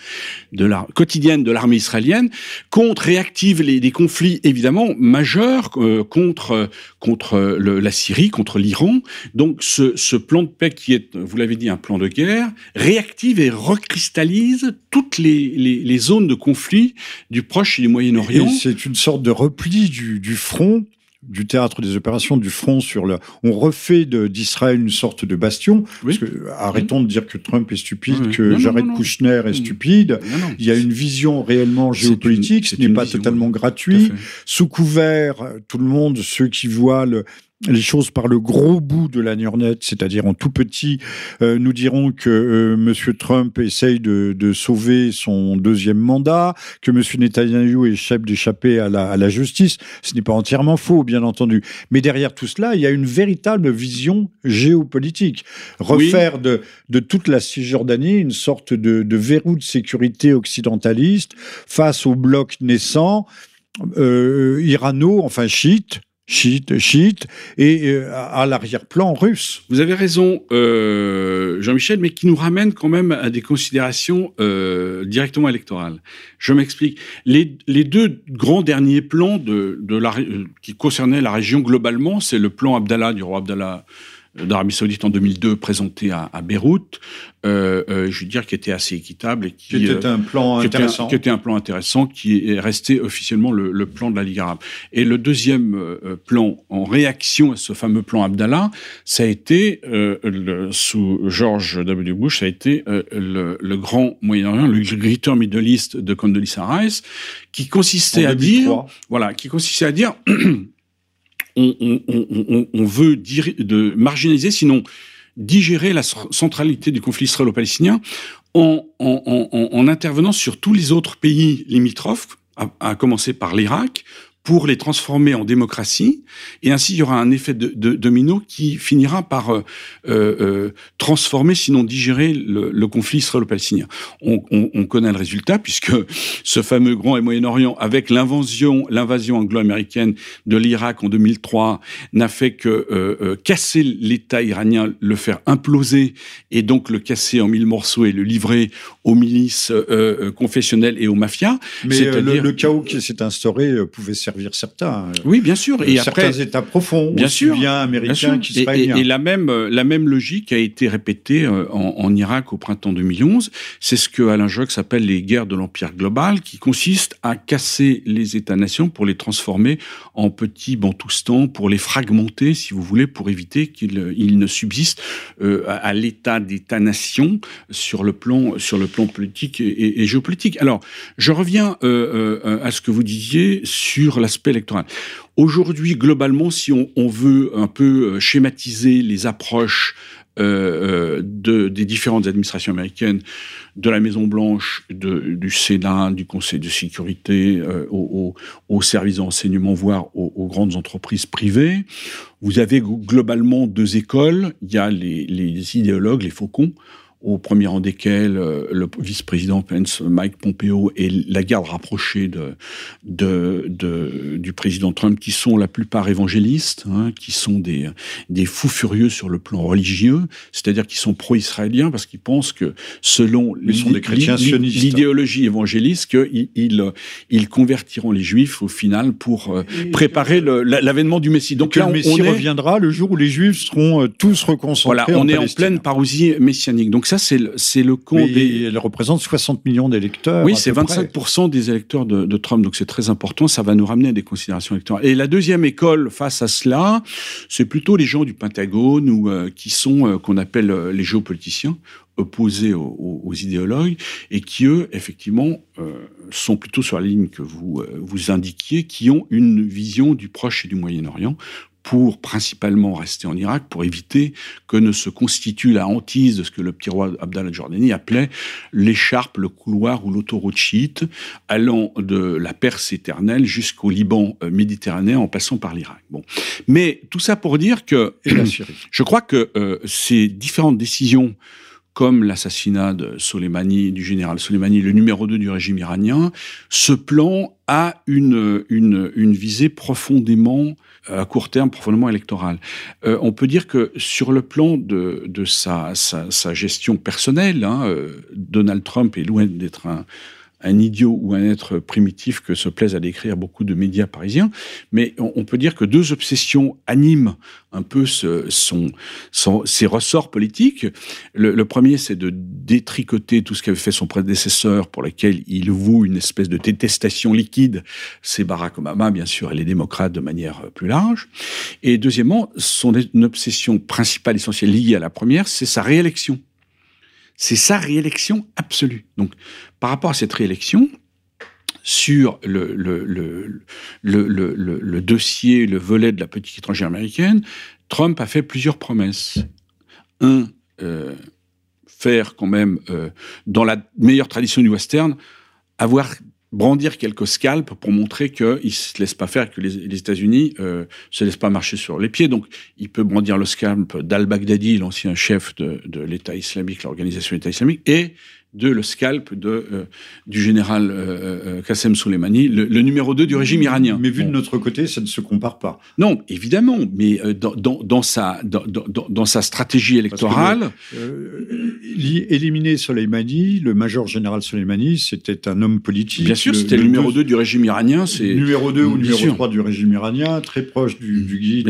de la, quotidiennes de l'armée israélienne, contre, réactive les, conflits évidemment majeurs euh, contre, contre le, la Syrie, contre l'Iran. Donc ce, ce, plan de paix qui est, vous l'avez dit, un plan de guerre, réactive et recristallise toutes les, les, les zones de conflit du Proche et du Moyen-Orient. C'est une sorte de repli du, du front du théâtre des opérations, du front sur le. On refait d'Israël une sorte de bastion. Oui. Parce que, arrêtons de dire que Trump est stupide, que non, Jared non, non, Kushner est stupide. Il y a une vision réellement géopolitique, ce n'est pas vision, totalement gratuit. Sous couvert, tout le monde, ceux qui voient le, les choses par le gros bout de la lorgnette, c'est-à-dire en tout petit, euh, nous dirons que euh, Monsieur Trump essaye de, de, sauver son deuxième mandat, que Monsieur Netanyahu échappe d'échapper à la, à la justice. Ce n'est pas entièrement faux, bien entendu. Mais derrière tout cela, il y a une véritable vision géopolitique. Refaire oui. de, de toute la Cisjordanie une sorte de, de verrou de sécurité occidentaliste face au bloc naissant euh, irano, enfin chiite, chiite, chiite, et euh, à l'arrière-plan russe. Vous avez raison, euh, Jean-Michel, mais qui nous ramène quand même à des considérations euh, directement électorales. Je m'explique. Les, deux grands derniers plans qui concernaient la région globalement, c'est le plan Abdallah du roi Abdallah d'Arabie Saoudite en 2002 présenté à, Beyrouth, euh, euh, je veux dire, qui était assez équitable et qui, était un plan intéressant, qui était un plan intéressant, qui est resté officiellement le, plan de la Ligue arabe. Et le deuxième plan en réaction à ce fameux plan Abdallah, ça a été le, sous George W. Bush, ça a été le, le, grand Moyen-Orient, le Greater Middle East de Condoleezza Rice, qui consistait à dire, voilà, qui consistait à dire on, veut de marginaliser, sinon digérer la centralité du conflit israélo-palestinien en, intervenant sur tous les autres pays limitrophes, à commencer par l'Irak, pour les transformer en démocratie, et ainsi il y aura un effet de, domino qui finira par euh, euh, euh, transformer, sinon digérer le, conflit israélo-palestinien. On, connaît le résultat puisque ce fameux Grand et Moyen-Orient, avec l'invasion, l'invasion anglo-américaine de l'Irak en 2003, n'a fait que casser l'État iranien, le faire imploser, et donc le casser en mille morceaux et le livrer aux milices confessionnelles et aux mafias. Mais le, le, chaos qui s'est instauré pouvait servir certains. Euh, oui, bien sûr. Et certains après, États profonds, bien sûr, bien américains qui et, et, la même euh, la même logique a été répétée euh, en, Irak au printemps 2011. C'est ce que Alain Jox appelle les guerres de l'empire global, qui consiste à casser les États-nations pour les transformer en petits bantoustans, pour les fragmenter, si vous voulez, pour éviter qu'ils ne subsistent à l'état d'État-nation sur le plan sur le plan politique et, géopolitique. Alors, je reviens à ce que vous disiez sur l'aspect électoral. Aujourd'hui, globalement, si on, veut un peu euh, schématiser les approches euh, euh, de, des différentes administrations américaines, de la Maison Blanche, de, du Sénat, du Conseil de sécurité, aux, services d'enseignement, voire aux, grandes entreprises privées. Vous avez globalement deux écoles. Il y a les, les idéologues, les faucons, au premier rang desquels euh, le vice-président Pence, Mike Pompeo et la garde rapprochée de, de, du président Trump, qui sont la plupart évangélistes, hein, qui sont des, des fous furieux sur le plan religieux, c'est-à-dire qui sont pro-israéliens parce qu'ils pensent que selon l'idéologie évangéliste, qu'ils ils, ils convertiront les juifs au final pour euh, préparer l'avènement du Messie. Donc là, le Messie reviendra le jour où les juifs seront euh, tous reconcentrés. Voilà, on est en pleine parousie messianique. Donc ça, c'est le, c'est le compte. Elle représente 60 millions d'électeurs. Oui, c'est 25% des électeurs de, Trump, donc c'est très important. Ça va nous ramener à des considérations électorales. Et la deuxième école face à cela, c'est plutôt les gens du Pentagone ou euh, qui sont euh, qu'on appelle euh, les géopoliticiens opposés aux, idéologues et qui eux effectivement sont plutôt sur la ligne que vous vous indiquiez, qui ont une vision du Proche et du Moyen-Orient pour principalement rester en Irak, pour éviter que ne se constitue la hantise de ce que le petit roi Abdallah Jordani appelait l'écharpe, le couloir ou l'autoroute chiite, allant de la Perse éternelle jusqu'au Liban euh, méditerranéen en passant par l'Irak. Bon. Mais tout ça pour dire que je crois que euh, ces différentes décisions comme l'assassinat de Soleimani, du général Soleimani, le numéro 2 du régime iranien, ce plan a une, une, visée profondément à court terme profondément électorale. Euh, on peut dire que sur le plan de, de sa, sa, sa, gestion personnelle, hein, euh, Donald Trump est loin d'être un, un idiot ou un être primitif que se plaisent à décrire beaucoup de médias parisiens, mais on, peut dire que deux obsessions animent un peu son, son, ses ressorts politiques. Le, premier, c'est de détricoter tout ce qu'avait fait son prédécesseur, pour lequel il voue une espèce de détestation liquide, c'est Barack Obama, bien sûr, et les démocrates de manière plus large. Et deuxièmement, son obsession principale, essentielle, liée à la première, c'est sa réélection. C'est sa réélection absolue. Donc, par rapport à cette réélection, sur le, dossier, le volet de la politique étrangère américaine, Trump a fait plusieurs promesses. Un, euh, faire quand même, euh, dans la meilleure tradition du western, avoir brandir quelques scalps pour montrer qu'il ne se laisse pas faire, que les, États-Unis euh, se laissent pas marcher sur les pieds. Donc, il peut brandir le scalp d'al-Baghdadi, l'ancien chef de, de l'État islamique, l'organisation État islamique, et de le scalp de, euh, du général euh, euh Qassem Soleimani, le, numéro 2 du régime iranien. Mais vu de notre côté, ça ne se compare pas. Non, évidemment, mais euh, dans, dans, dans, sa, dans, dans, sa stratégie électorale... éliminer Soleimani, le major général Soleimani, c'était un homme politique. Bien sûr, c'était le, numéro 2 du régime iranien. Numéro 2 ou numéro 3 du régime iranien, très proche du, du guide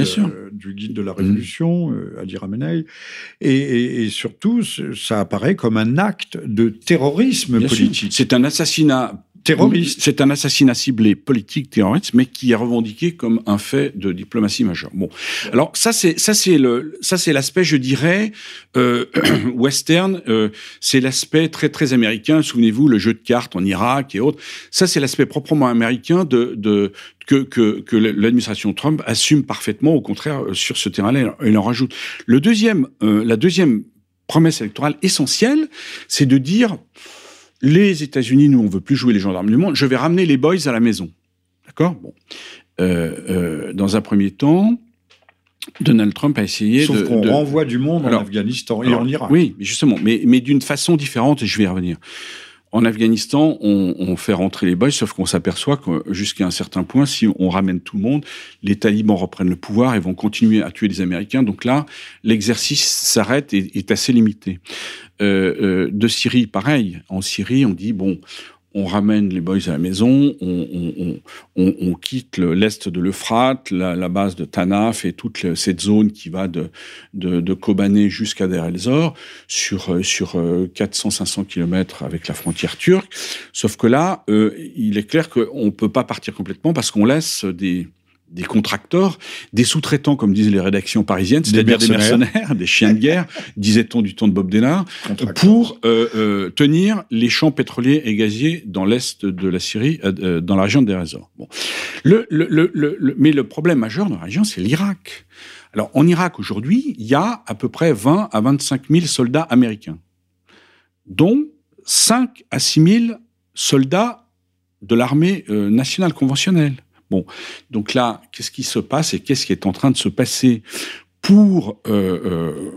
du guide de la Révolution, mmh. Ali Ramenei, et, et, surtout, ça apparaît comme un acte de terrorisme politique. C'est un assassinat terroriste. C'est un assassinat ciblé politique terroriste, mais qui est revendiqué comme un fait de diplomatie majeure. Bon, alors ça c'est ça c'est le ça c'est l'aspect je dirais euh, western. Euh, c'est l'aspect très très américain. Souvenez-vous le jeu de cartes en Irak et autres. Ça c'est l'aspect proprement américain de de que, que, que l'administration Trump assume parfaitement. Au contraire, euh, sur ce terrain-là, il en rajoute. Le deuxième, euh, la deuxième promesse électorale essentielle, c'est de dire les États-Unis, nous, on veut plus jouer les gendarmes du monde. Je vais ramener les boys à la maison. D'accord? Bon. Euh, euh, dans un premier temps, Donald Trump a essayé Sauf de. qu'on renvoie du monde en Afghanistan et en Irak. Oui, justement, mais, mais d'une façon différente, et je vais y revenir. En Afghanistan, on, fait rentrer les boys, sauf qu'on s'aperçoit que jusqu'à un certain point, si on ramène tout le monde, les talibans reprennent le pouvoir et vont continuer à tuer les Américains. Donc là, l'exercice s'arrête et est assez limité. Euh, euh, de Syrie, pareil. En Syrie, on dit bon, on ramène les boys à la maison, on, quitte l'est de l'Euphrate, la, base de Tanaf et toute cette zone qui va de, de, Kobané jusqu'à Der el-Zor sur, euh, sur 400-500 km avec la frontière turque. Sauf que là, il est clair qu'on ne peut pas partir complètement parce qu'on laisse des, des contracteurs, des sous-traitants, comme disent les rédactions parisiennes, c'est-à-dire des, mercenaires, des chiens de guerre, disait-on du temps de Bob Denard, pour euh, euh, tenir les champs pétroliers et gaziers dans l'est de la Syrie, euh, dans la région des Azores. Bon. Le, le, le, mais le problème majeur dans la région, c'est l'Irak. Alors, en Irak, aujourd'hui, il y a à peu près 20 à 25 000 soldats américains, dont 5 à 6 000 soldats de l'armée nationale conventionnelle. Bon, donc là, qu'est-ce qui se passe et qu'est-ce qui est en train de se passer pour euh, euh,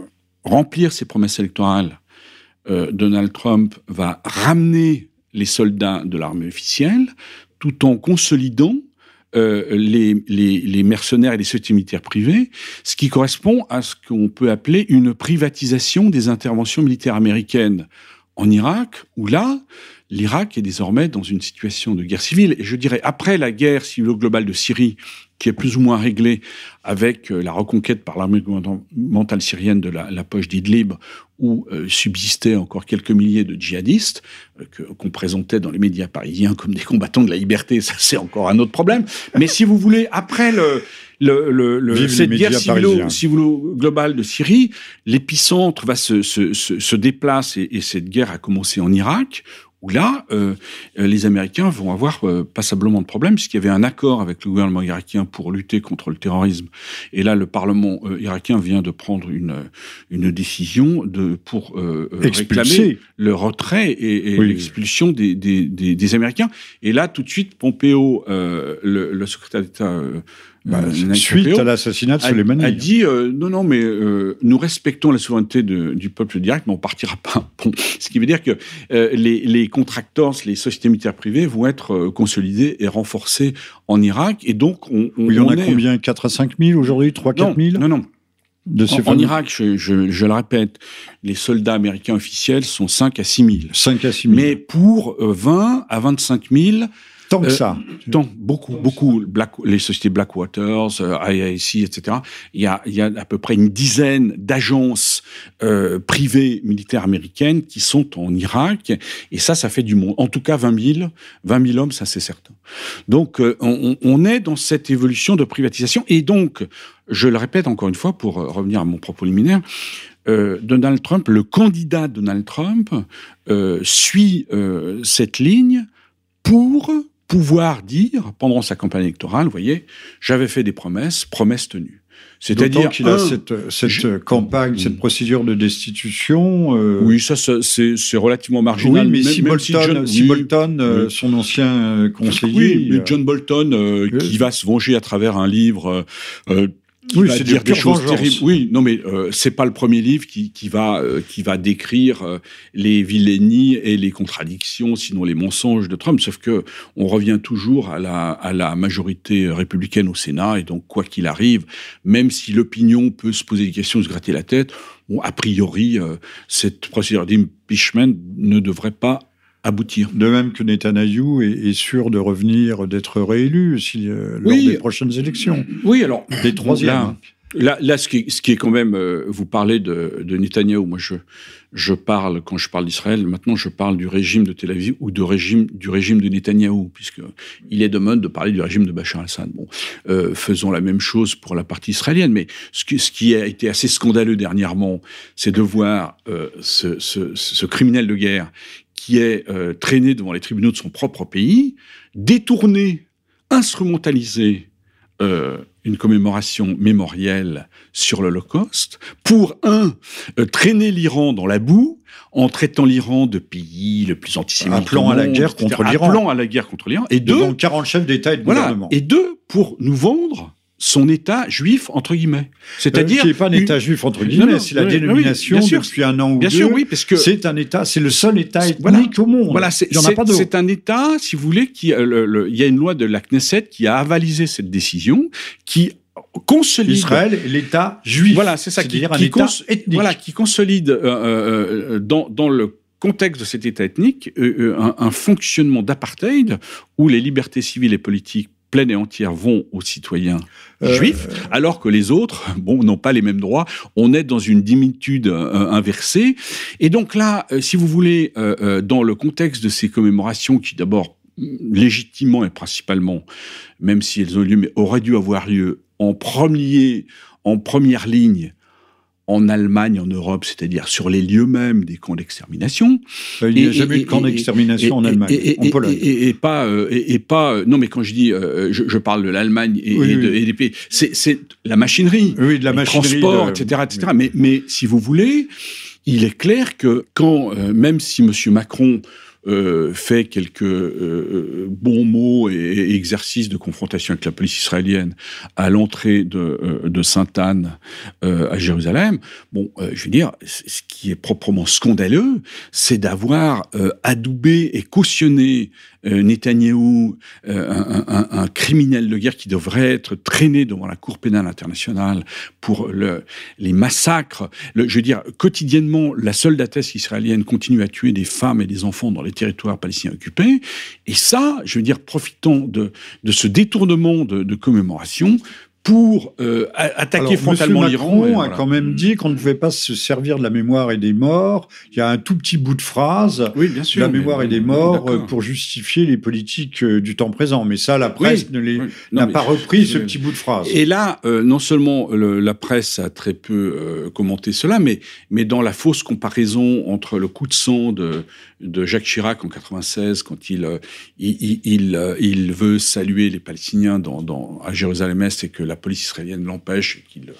remplir ses promesses électorales euh, Donald Trump va ramener les soldats de l'armée officielle tout en consolidant les, mercenaires et les sociétés militaires privées, ce qui correspond à ce qu'on peut appeler une privatisation des interventions militaires américaines en Irak, où là, l'Irak est désormais dans une situation de guerre civile. Et je dirais, après la guerre civile globale de Syrie, qui est plus ou moins réglée avec euh, la reconquête par l'armée gouvernementale syrienne de la, poche d'Idlib, où euh, subsistaient encore quelques milliers de djihadistes, euh, qu'on présentait dans les médias parisiens comme des combattants de la liberté, ça c'est encore un autre problème. Mais si vous voulez, après le, le, le, cette guerre civilo, globale de Syrie, l'épicentre va se, se, se, déplace et, et, cette guerre a commencé en Irak, où là, euh, euh, les Américains vont avoir euh, passablement de problèmes, puisqu'il y avait un accord avec le gouvernement irakien pour lutter contre le terrorisme. Et là, le Parlement euh, irakien vient de prendre une, une décision de, pour réclamer le retrait et, et l'expulsion des, des, des, des, Américains. Et là, tout de suite, Pompeo, le, le, secrétaire d'État bah, euh, suite à l'assassinat de Soleimani. A, dit euh, non, non, mais euh, nous respectons la souveraineté de, du peuple direct, mais on partira pas. Bon, ce qui veut dire que les, les contractors, les sociétés militaires privées vont être consolidées et renforcées en Irak, et donc on, on il y en a combien? 4 à 5 000 aujourd'hui? 3 4 000 Non, non. De en, en, Irak, je, je, je, le répète, les soldats américains officiels sont 5 à 6 000. 5 à 6 000. Mais pour 20 à 25 000 Tant que euh, ça. Tant, beaucoup, beaucoup. Black, les sociétés Blackwaters, euh, IIC, etc. Il y, a, il y a à peu près une dizaine d'agences euh, privées militaires américaines qui sont en Irak. Et ça, ça fait du monde. En tout cas, 20 000, 20 000 hommes, ça c'est certain. Donc, euh, on, on, est dans cette évolution de privatisation. Et donc, je le répète encore une fois pour revenir à mon propos liminaire, euh, Donald Trump, le candidat Donald Trump, euh, suit euh, cette ligne pour pouvoir dire, pendant sa campagne électorale, vous voyez, j'avais fait des promesses, promesses tenues. C'est-à-dire qu'il a cette, cette campagne, cette procédure de destitution. Euh, oui, ça, c'est relativement marginal. Oui, mais si Bolton, si Bolton euh, son ancien euh, conseiller, oui, mais John Bolton, qui va se venger à travers un livre oui, c'est dire des choses terribles. Oui, non, mais euh, c'est pas le premier livre qui, qui va euh, qui va décrire euh, les vilainies et les contradictions, sinon les mensonges de Trump. Sauf que on revient toujours à la à la majorité républicaine au Sénat, et donc quoi qu'il arrive, même si l'opinion peut se poser des questions, se gratter la tête, bon, a priori, euh, cette procédure d'impeachment ne devrait pas aboutir. De même que Netanyahu est, sûr de revenir, d'être réélu si, euh, lors des prochaines élections. Oui, alors. Les troisièmes. Là, là ce, qui, ce qui est quand même, euh, vous parlez de, de Netanyahou, moi je, je parle, quand je parle d'Israël, maintenant je parle du régime de Tel Aviv ou de régime, du régime de Netanyahou, puisqu'il est de mode de parler du régime de Bachar al-Assad. Bon, euh, faisons la même chose pour la partie israélienne, mais ce qui, ce qui a été assez scandaleux dernièrement, c'est de voir euh, ce, ce, ce, criminel de guerre qui est euh, traîné devant les tribunaux de son propre pays, détourné, instrumentalisé euh, une commémoration mémorielle sur l'Holocauste pour, un, euh, traîner l'Iran dans la boue en traitant l'Iran de pays le plus antisémite. Appelant à la guerre contre l'Iran. Appelant à la guerre contre l'Iran. Et deux. 40 chefs d'État et de voilà, gouvernement. Et deux, pour nous vendre son État juif entre guillemets. C'est-à-dire euh, qui n'est pas un État juif entre guillemets, c'est la dénomination oui, depuis un an ou bien deux. Sûr, oui, parce que c'est un État, c'est le seul État ethnique voilà, au monde. Voilà, c'est, Il y en a pas d'autre. C'est un État, si vous voulez, qui euh, le, le, il y a une loi de la Knesset qui a avalisé cette décision, qui consolide Israël l'État juif. Voilà, c'est ça, qui, un qui, État ethnique. voilà, qui consolide euh, euh, dans, dans le contexte de cet État ethnique euh, un, un fonctionnement d'apartheid où les libertés civiles et politiques pleines et entières vont aux citoyens euh, juifs, alors que les autres, bon, n'ont pas les mêmes droits. On est dans une dimitude euh, inversée. Et donc là, euh, si vous voulez, dans le contexte de ces commémorations qui d'abord légitimement et principalement, même si elles ont lieu, mais auraient dû avoir lieu en premier, en première ligne en Allemagne, en Europe, c'est-à-dire sur les lieux mêmes des camps d'extermination. Il n'y a jamais eu de camp d'extermination en Allemagne, et, en Pologne. Et, pas, et, pas, non, mais quand je dis, euh, je, je, parle de l'Allemagne et, oui, des pays, c'est la machinerie, oui, de la le machinerie, transport, de... etc., etc. Mais, mais si vous voulez, il est clair que quand, euh, même si M. Macron euh, fait quelques euh, bons mots et, exercices de confrontation avec la police israélienne à l'entrée de, euh, de Sainte-Anne à Jérusalem. Bon, je veux dire, ce qui est proprement scandaleux, c'est d'avoir adoubé et cautionné Netanyahou, un, un, un, criminel de guerre qui devrait être traîné devant la Cour pénale internationale pour le, les massacres. Le, je veux dire, quotidiennement, la soldatesse israélienne continue à tuer des femmes et des enfants dans les territoires palestiniens occupés. Et ça, je veux dire, profitant de, de ce détournement de, de commémoration pour euh, attaquer Alors, frontalement l'Iran. Macron a quand même dit qu'on ne pouvait pas se servir de la mémoire et des morts. Il y a un tout petit bout de phrase, oui, bien sûr, la mémoire mais, et des morts, euh, pour justifier les politiques euh, du temps présent. Mais ça, la presse oui, ne les, oui. n'a pas repris ce petit bout de phrase. Et là, euh, non seulement le, la presse a très peu euh, commenté cela, mais, mais dans la fausse comparaison entre le coup de sang de, de Jacques Chirac en 96, quand il, il, il, il, veut saluer les Palestiniens dans, dans, à Jérusalem-Est et que la police israélienne l'empêche, qu'il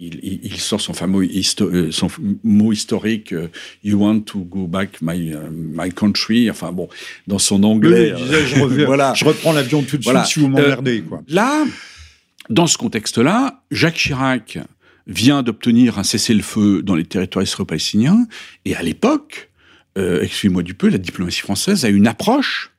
il, il, il, sort son fameux histo son mot historique uh, You want to go back my, uh, my country? Enfin bon dans son anglais oui, je, reviens, voilà. je reprends l'avion tout de voilà. suite si vous m'emmerdez. Euh, là dans ce contexte là Jacques Chirac vient d'obtenir un cessez-le-feu dans les territoires israélo-palestiniens et à l'époque euh, excusez-moi du peu la diplomatie française a une approche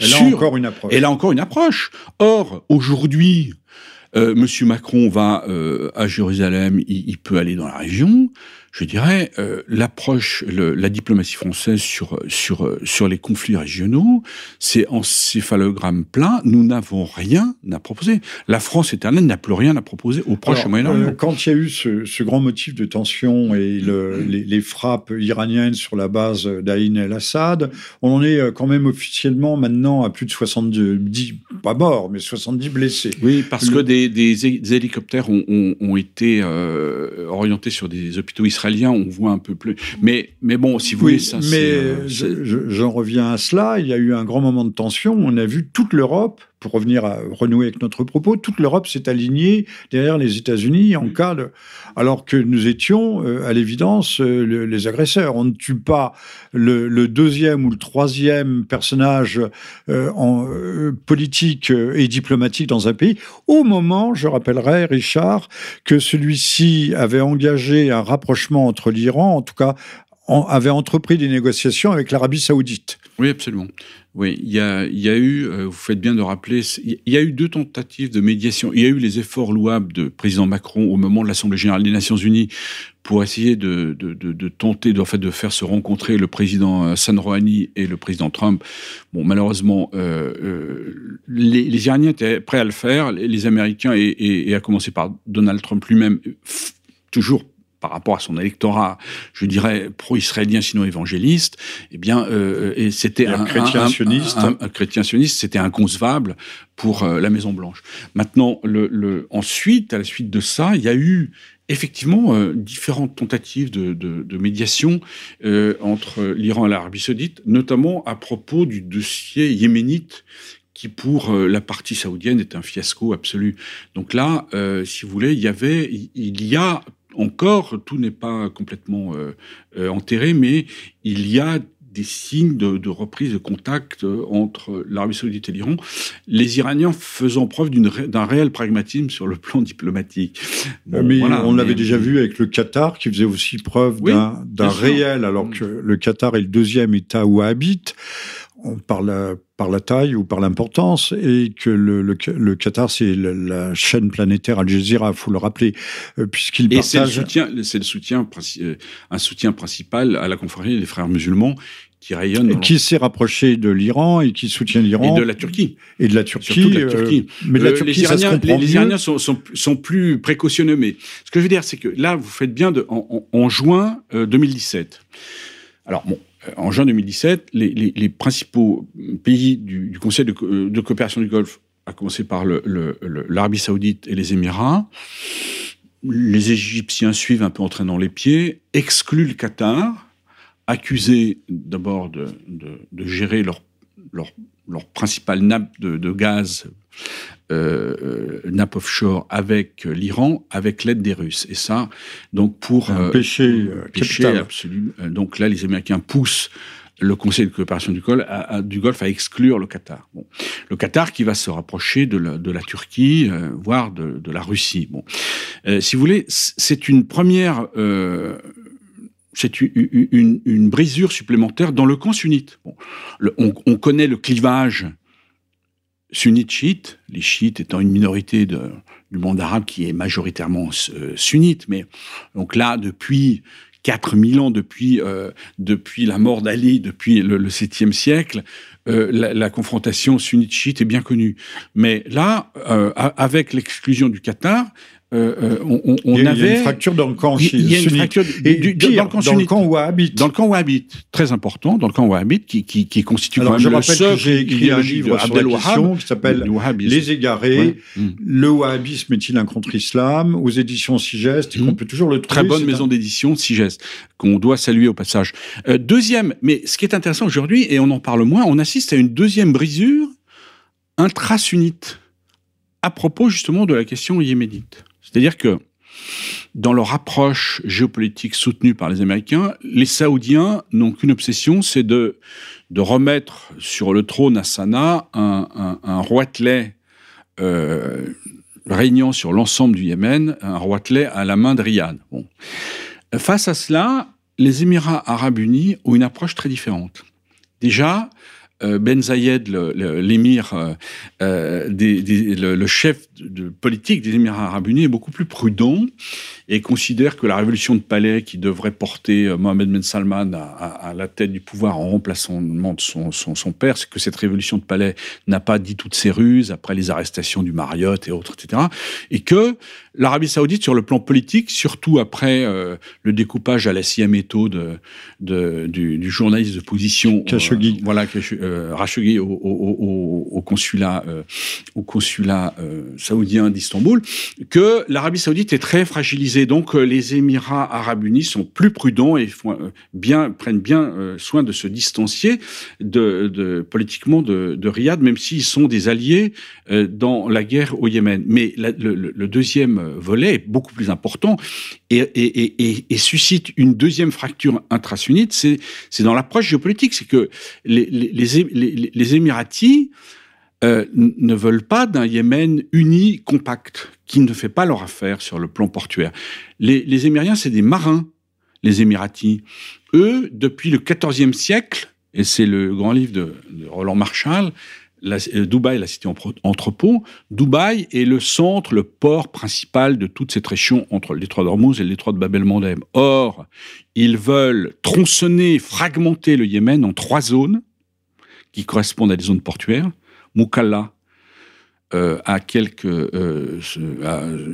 elle sur, a encore une approche elle a encore une approche or aujourd'hui euh, Monsieur Macron va euh, à Jérusalem, il, peut aller dans la région. Je dirais euh, l'approche, la diplomatie française sur sur sur les conflits régionaux, c'est encéphalogramme plein. Nous n'avons rien à proposer. La France éternelle n'a plus rien à proposer au Proche Moyen-Orient. quand il y a eu ce, ce, grand motif de tension et le, les, les, frappes iraniennes sur la base d'Aïn el-Assad, on en est quand même officiellement maintenant à plus de 70, pas morts, mais 70 blessés. Oui, parce le... que des, des, des, hélicoptères ont, ont, ont été euh, orientés sur des hôpitaux israéliens, on voit un peu plus. Mais, mais bon, si vous oui, voulez, ça Mais euh, j'en je, reviens à cela. Il y a eu un grand moment de tension. On a vu toute l'Europe, pour revenir à renouer avec notre propos, toute l'Europe s'est alignée derrière les États-Unis en cas de. Alors que nous étions, euh, à l'évidence, euh, le, les agresseurs. On ne tue pas le, le, deuxième ou le troisième personnage euh, en, politique et diplomatique dans un pays au moment, je rappellerai, Richard, que celui-ci avait engagé un rapprochement entre l'Iran, en tout cas avait entrepris des négociations avec l'Arabie saoudite. Oui, absolument. Oui, il y a, eu, euh, vous faites bien de rappeler, il y a eu deux tentatives de médiation. Il y a eu les efforts louables de président Macron au moment de l'Assemblée générale des Nations unies pour essayer de, tenter de, en fait, de faire se rencontrer le président San Rouhani et le président Trump. Bon, malheureusement, euh, euh, les, Iraniens étaient prêts à le faire, les, Américains, et, à commencer par Donald Trump lui-même, toujours par rapport à son électorat, je dirais pro-israélien sinon évangéliste, eh bien, euh, et c'était un, un, chrétien un, sioniste, un, un, chrétien sioniste, c'était inconcevable pour euh, la Maison Blanche. Maintenant, le, le, ensuite, à la suite de ça, il y a eu effectivement euh, différentes tentatives de, de, de médiation euh, entre l'Iran et l'Arabie Saoudite, notamment à propos du dossier yéménite qui pour euh, la partie saoudienne est un fiasco absolu. Donc là, euh, si vous voulez, il y avait, il y a encore, tout n'est pas complètement euh, euh, enterré, mais il y a des signes de, de reprise de contact euh, entre l'Arabie saoudite et l'Iran, les Iraniens faisant preuve d'un réel pragmatisme sur le plan diplomatique. Bon, mais voilà, on l'avait déjà vu avec le Qatar, qui faisait aussi preuve oui, d'un réel, alors mmh. que le Qatar est le deuxième État où habite par la, par la taille ou par l'importance, et que le, le, le Qatar, c'est la chaîne planétaire Al Jazeera, faut le rappeler, euh, puisqu'il partage... Et c'est le soutien, c'est le soutien, euh, un soutien principal à la confrérie des frères musulmans, qui rayonne. Qui s'est rapproché de l'Iran et qui soutient l'Iran. Et de la Turquie. Et de la Turquie. De la Turquie. Euh, mais de la Turquie, les Iraniens, les, les, Iraniens sont, sont, sont, plus précautionneux. Mais ce que je veux dire, c'est que là, vous faites bien de, en, en, en juin euh, 2017. Alors, bon, en juin 2017, les, principaux pays du, Conseil de, de, coopération du Golfe, à commencer par l'Arabie saoudite et les Émirats, les Égyptiens suivent un peu en traînant les pieds, excluent le Qatar, accusés d'abord de, gérer leur, leur, leur principale nappe de gaz, euh, nappe offshore, avec l'Iran, avec l'aide des Russes. Et ça, donc pour... Un euh, péché, euh, péché absolu. Donc là, les Américains poussent le Conseil de coopération du, Golfe à, à, du Golfe à exclure le Qatar. Bon. Le Qatar qui va se rapprocher de la, de la Turquie, euh, voire de, de, la Russie. Bon. Euh, si vous voulez, c'est une première euh, c'est une, une, une, brisure supplémentaire dans le camp sunnite. Bon, le, on, on, connaît le clivage sunnite-chiite, les chiites étant une minorité du monde arabe qui est majoritairement euh, sunnite, mais donc là, depuis 4000 ans, depuis, euh, depuis la mort d'Ali, depuis le, le 7e siècle, euh, la, la, confrontation sunnite-chiite est bien connue. Mais là, euh, avec l'exclusion du Qatar, euh, euh on, on il avait. Il y a une fracture dans le camp chiite. Il y a une fracture et du, pire, dans le camp, dans le camp wahhabite. Dans le camp wahhabite, très important, dans le camp wahhabite, qui, qui, qui constitue Alors, quand même je le rappelle que j'ai écrit un livre sur la question qui s'appelle Les égarés. Ouais. Mm. Le wahhabisme est-il un contre-islam? Aux éditions Sigest et qu'on peut toujours le trouver. Très bonne maison un... d'édition, Sigest, qu'on doit saluer au passage. Euh, deuxième, mais ce qui est intéressant aujourd'hui, et on en parle moins, on assiste à une deuxième brisure intra-sunnite à propos justement de la question yéménite. C'est-à-dire que dans leur approche géopolitique soutenue par les Américains, les Saoudiens n'ont qu'une obsession, c'est de, remettre sur le trône à Sanaa un, un, roitelet euh, régnant sur l'ensemble du Yémen, un roitelet à la main de Riyad. Face à cela, les Émirats arabes unis ont une approche très différente. Déjà, Ben Zayed, l'émir, euh, euh le, le, chef de politique des Émirats arabes unis, est beaucoup plus prudent et considère que la révolution de palais qui devrait porter euh, Mohamed Ben Salman à, à, à, la tête du pouvoir en remplacement de son, son, son père, c'est que cette révolution de palais n'a pas dit toutes ses ruses après les arrestations du Marriott et autres, etc. Et que l'Arabie saoudite, sur le plan politique, surtout après euh, le découpage à la scie méthode de, du, du, journaliste de position, Khashoggi, euh, voilà, euh, Khashoggi au, au, au, au, consulat, au consulat saoudien d'Istanbul, que l'Arabie saoudite est très fragilisée donc euh, les Émirats arabes unis sont plus prudents et euh, bien, prennent bien euh, soin de se distancier politiquement de, de, Riyad, même s'ils sont des alliés dans la guerre au Yémen. Mais le, deuxième volet est beaucoup plus important et, et, et, et suscite une deuxième fracture intrasunnite, c'est dans l'approche géopolitique. C'est que les, les Émiratis euh, ne veulent pas d'un Yémen uni, compact, qui ne fait pas leur affaire sur le plan portuaire. Les, Émiriens, c'est des marins. les Émiratis, eux, depuis le XIVe siècle, et c'est le grand livre de, Roland Marshall, euh, Dubaï, la cité entrepôt, Dubaï est le centre, le port principal de toute cette région entre le détroit d'Ormuz et le détroit de Bab el-Mandeb. Or, ils veulent tronçonner, fragmenter le Yémen en trois zones qui correspondent à des zones portuaires. Mukalla, euh, à quelques euh,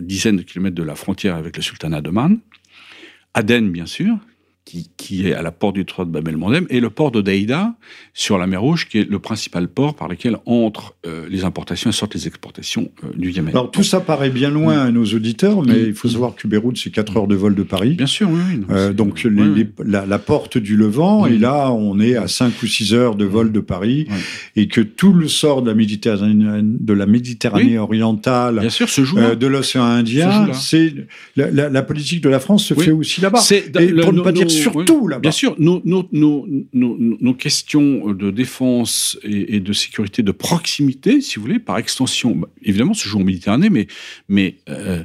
dizaines de kilomètres de la frontière avec le sultanat d'Oman. Aden, bien sûr, qui, est à la porte du de Bab el-Mandeb, et le port de Daïda, sur la mer Rouge, qui est le principal port par lequel entrent euh, les importations et sortent les exportations euh, du Yémen. Alors tout ça paraît bien loin à nos auditeurs, mais il faut savoir que Beyrouth, c'est 4 heures de vol de Paris. Bien sûr, oui. Euh, donc la, porte du Levant, et là, on est à 5 ou 6 heures de vol de Paris, et que tout le sort de la Méditerranée, de la Méditerranée orientale, bien sûr, de l'océan Indien, c'est la, politique de la France se fait aussi là-bas. Pour ne pas dire surtout là-bas. Bien sûr, nos, nos, nos, nos, questions de défense et, de sécurité de proximité, si vous voulez, par extension, bah, évidemment, se jouent en Méditerranée, mais, mais euh,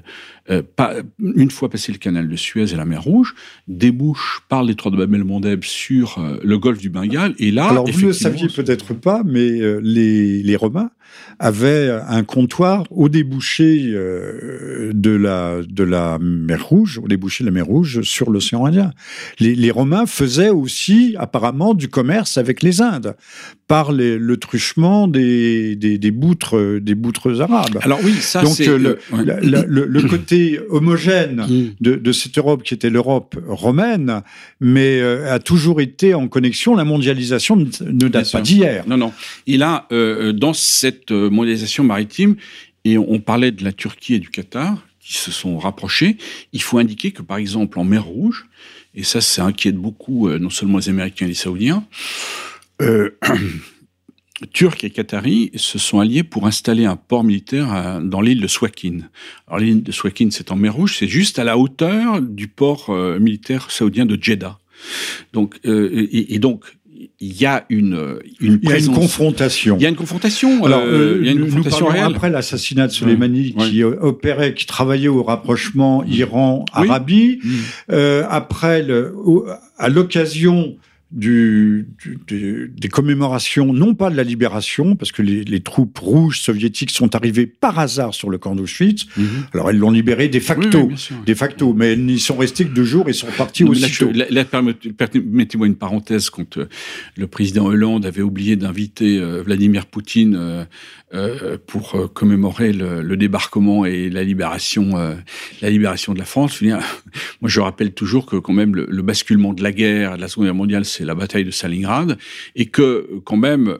euh, pas, une fois passé le canal de Suez et la mer Rouge, débouche par l'étroit de Bab el-Mandeb sur euh, le golfe du Bengale. Et là, alors vous ne le saviez peut-être pas, mais les, les Romains avait un comptoir au débouché euh, de la de la mer Rouge, au débouché de la mer Rouge sur l'océan Indien. Les, les, Romains faisaient aussi apparemment du commerce avec les Indes par le truchement des, des, des, boutres des boutres arabes. Alors oui, ça donc le, le, le, côté homogène mm. de, de, cette Europe qui était l'Europe romaine, mais euh, a toujours été en connexion. La mondialisation ne date pas d'hier. Non, non. Il a euh, dans cette euh, mondialisation maritime, et on, parlait de la Turquie et du Qatar, qui se sont rapprochés, il faut indiquer que, par exemple, en mer Rouge, et ça, ça inquiète beaucoup euh, non seulement les Américains et les Saoudiens, euh, Turcs et Qataris se sont alliés pour installer un port militaire dans l'île de Swakin. Alors l'île de Swakin, c'est en mer Rouge, c'est juste à la hauteur du port militaire saoudien de Jeddah. Donc, et, donc, il y a une, une, il y a une confrontation. Il y a une confrontation. Alors, euh, il y a une confrontation réelle. Après l'assassinat de Soleimani, qui opérait, qui travaillait au rapprochement Iran-Arabie. Euh, après, le, à l'occasion du, des commémorations, non pas de la libération, parce que les, troupes rouges soviétiques sont arrivées par hasard sur le camp d'Auschwitz. Mhm. Alors elles l'ont libéré de facto, de facto, mais elles n'y sont restées que deux jours et sont parties aussitôt. Là, permettez-moi une parenthèse quand euh, le président Hollande avait oublié d'inviter euh, Vladimir Poutine euh, pour commémorer le, le, débarquement et la libération, la libération de la France. Moi, je rappelle toujours que quand même le, le, basculement de la guerre, de la Seconde Guerre mondiale, c'est la bataille de Stalingrad, et que quand même,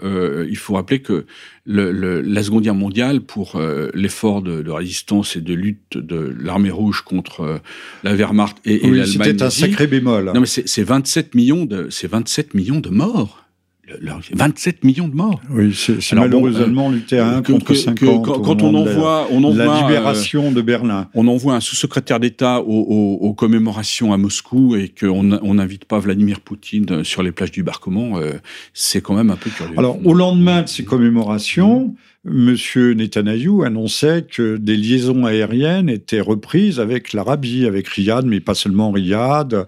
il faut rappeler que le, la Seconde Guerre mondiale, pour l'effort de, de, résistance et de lutte de l'armée rouge contre la Wehrmacht et, et l'Allemagne, c'était un sacré bémol. Non, mais c'est 27 millions de, c'est 27 millions de morts. 27 millions de morts. Oui, c'est malheureusement bon, euh, 1 contre 50. quand, on envoie, on envoie la libération de Berlin. On envoie un sous-secrétaire d'État aux, commémorations à Moscou et qu'on n'invite pas Vladimir Poutine sur les plages du Barquement, euh, c'est quand même un peu curieux. Alors, au lendemain de ces commémorations, Monsieur Netanyahou annonçait que des liaisons aériennes étaient reprises avec l'Arabie, avec Riyad, mais pas seulement Riyad,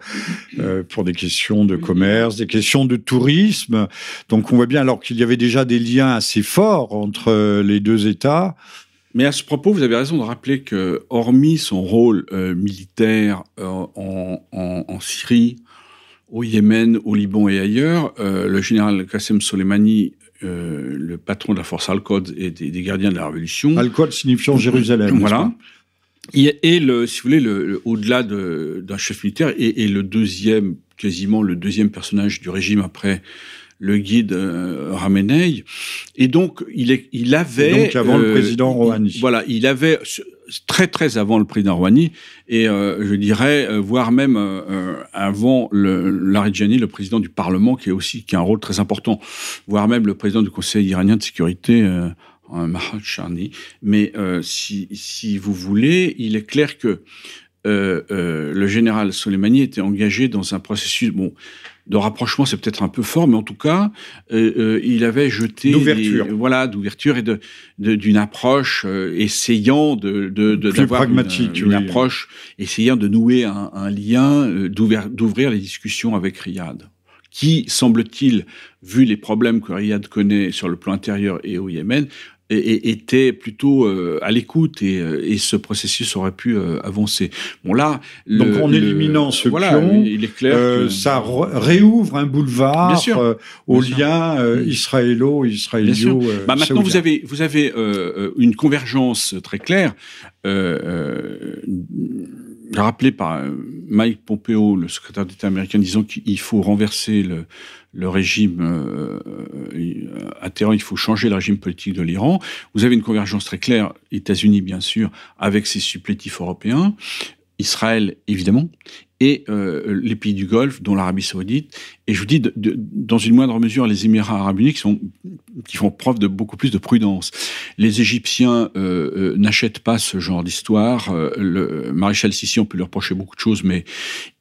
euh, pour des questions de commerce, des questions de tourisme. Donc on voit bien alors qu'il y avait déjà des liens assez forts entre les deux États. Mais à ce propos, vous avez raison de rappeler que, hormis son rôle euh, militaire euh, en, Syrie, au Yémen, au Liban et ailleurs, le général Qassem Soleimani euh, le patron de la force Al-Qod et des, gardiens de la Révolution. Al-Qod signifiant Jérusalem. Voilà. Et, le, si vous voulez, le, au-delà d'un chef militaire, et, le deuxième, quasiment le deuxième personnage du régime après le guide euh, Ramenei. Et donc, il, est, il avait... donc, avant le euh, président Rouhani. Voilà, il avait très très avant le président Rouhani et euh, je dirais euh, voire même euh, avant le Larijani, le président du Parlement, qui est aussi qui a un rôle très important, voire même le président du Conseil iranien de sécurité. Euh, Mahmoud Mais si, si vous voulez, il est clair que le général Soleimani était engagé dans un processus bon, de rapprochement, c'est peut-être un peu fort, mais en tout cas, il avait jeté d'ouverture, voilà, d'ouverture et de d'une approche essayant de d'avoir de, pragmatique, une, une approche essayant de nouer un, un lien, d'ouvrir les discussions avec Riyad qui, semble-t-il, vu les problèmes que Riyad connaît sur le plan intérieur et au Yémen, était plutôt euh, à l'écoute et, euh, et, ce processus aurait pu euh, avancer. Bon là, donc en éliminant ce voilà, pion, il est clair que... ça réouvre un boulevard sûr, au lien israélo-israélio. Bah, maintenant, vous avez vous avez une convergence très claire rappelé par Mike Pompeo, le secrétaire d'État américain, disant qu'il faut renverser le, le régime euh, euh il faut changer le régime politique de l'Iran. Vous avez une convergence très claire, États-Unis bien sûr, avec ses supplétifs européens, Israël évidemment, et euh, les pays du Golfe, dont l'Arabie saoudite, et je vous dis, dans une moindre mesure, les Émirats arabes unis qui, font preuve de beaucoup plus de prudence. Les Égyptiens euh, euh n'achètent pas ce genre d'histoire. Le maréchal Sissi, on peut lui reprocher beaucoup de choses, mais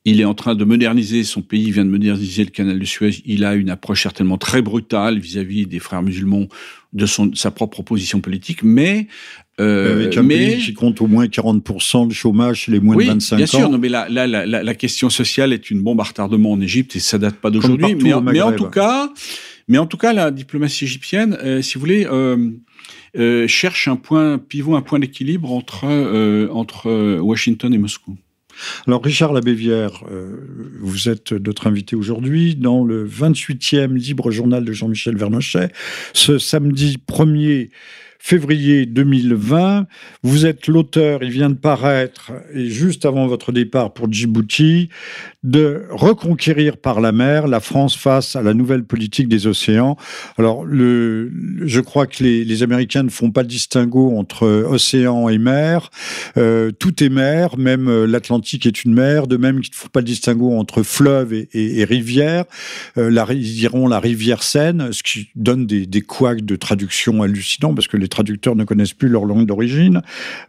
il est en train de moderniser son pays, il vient de moderniser le canal de Suez. Il a une approche certainement très brutale vis-à-vis -vis des frères musulmans de, son, sa propre position politique, mais Avec un mais, pays qui compte au moins 40% de chômage chez les moins oui, de 25 ans. bien sûr. Non, mais la, la, la, la, question sociale est une bombe à retardement en Égypte et ça date pas d'aujourd'hui. Mais, mais, en tout cas, mais en tout cas, la diplomatie égyptienne, euh, si vous voulez, euh, euh, cherche un point pivot, un point d'équilibre entre euh, entre Washington et Moscou. Alors Richard Labévière, euh, vous êtes notre invité aujourd'hui dans le 28e Libre Journal de Jean-Michel Vernochet. Ce samedi 1er février 2020. Vous êtes l'auteur, il vient de paraître, et juste avant votre départ pour Djibouti, de reconquérir par la mer la France face à la nouvelle politique des océans. Alors, je crois que les, Américains ne font pas le distinguo entre océan et mer. Euh, tout est mer, même euh, l'Atlantique est une mer, de même qu'ils ne font pas le distinguo entre fleuve et, rivière. Euh, ils diront la rivière Seine, ce qui donne des, des couacs de traduction hallucinants, parce que les traducteurs ne connaissent plus leur langue d'origine,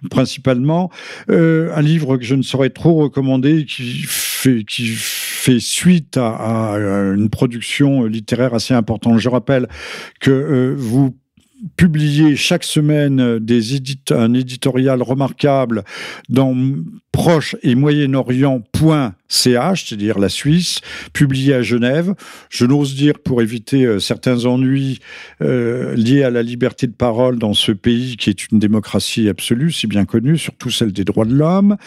principalement. Euh, un livre que je ne saurais trop recommander, qui fait, qui fait suite à, une production littéraire assez importante. Je rappelle que euh, vous publiez chaque semaine des un éditorial remarquable dans Proche et C'est-à-dire la Suisse, publié à Genève. Je n'ose dire pour éviter euh, certains ennuis euh, liés à la liberté de parole dans ce pays qui est une démocratie absolue, si bien connue, surtout celle des droits de l'homme,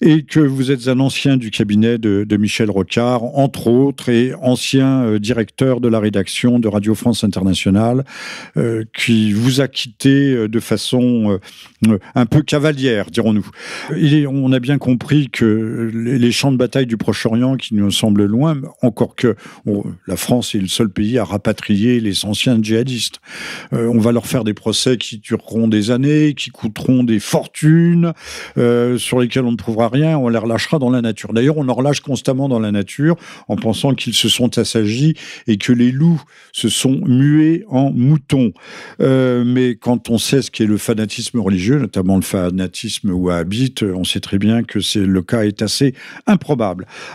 et que vous êtes un ancien du cabinet de, Michel Rocard, entre autres, et ancien euh, directeur de la rédaction de Radio France Internationale, qui vous a quitté de façon un peu cavalière, dirons-nous. On a bien compris que les champs de bataille du Proche-Orient, qui nous semblent loin, encore que la France est le seul pays à rapatrier les anciens djihadistes. Euh, on va leur faire des procès qui dureront des années, qui coûteront des fortunes, euh, sur lesquels on ne trouvera rien, on les relâchera dans la nature. D'ailleurs, on en relâche constamment dans la nature en pensant qu'ils se sont assagis et que les loups se sont mués en moutons. Euh, mais quand on sait ce qu'est le fanatisme religieux, notamment le fanatisme wahhabite, on sait très bien que le cas est assez improbable.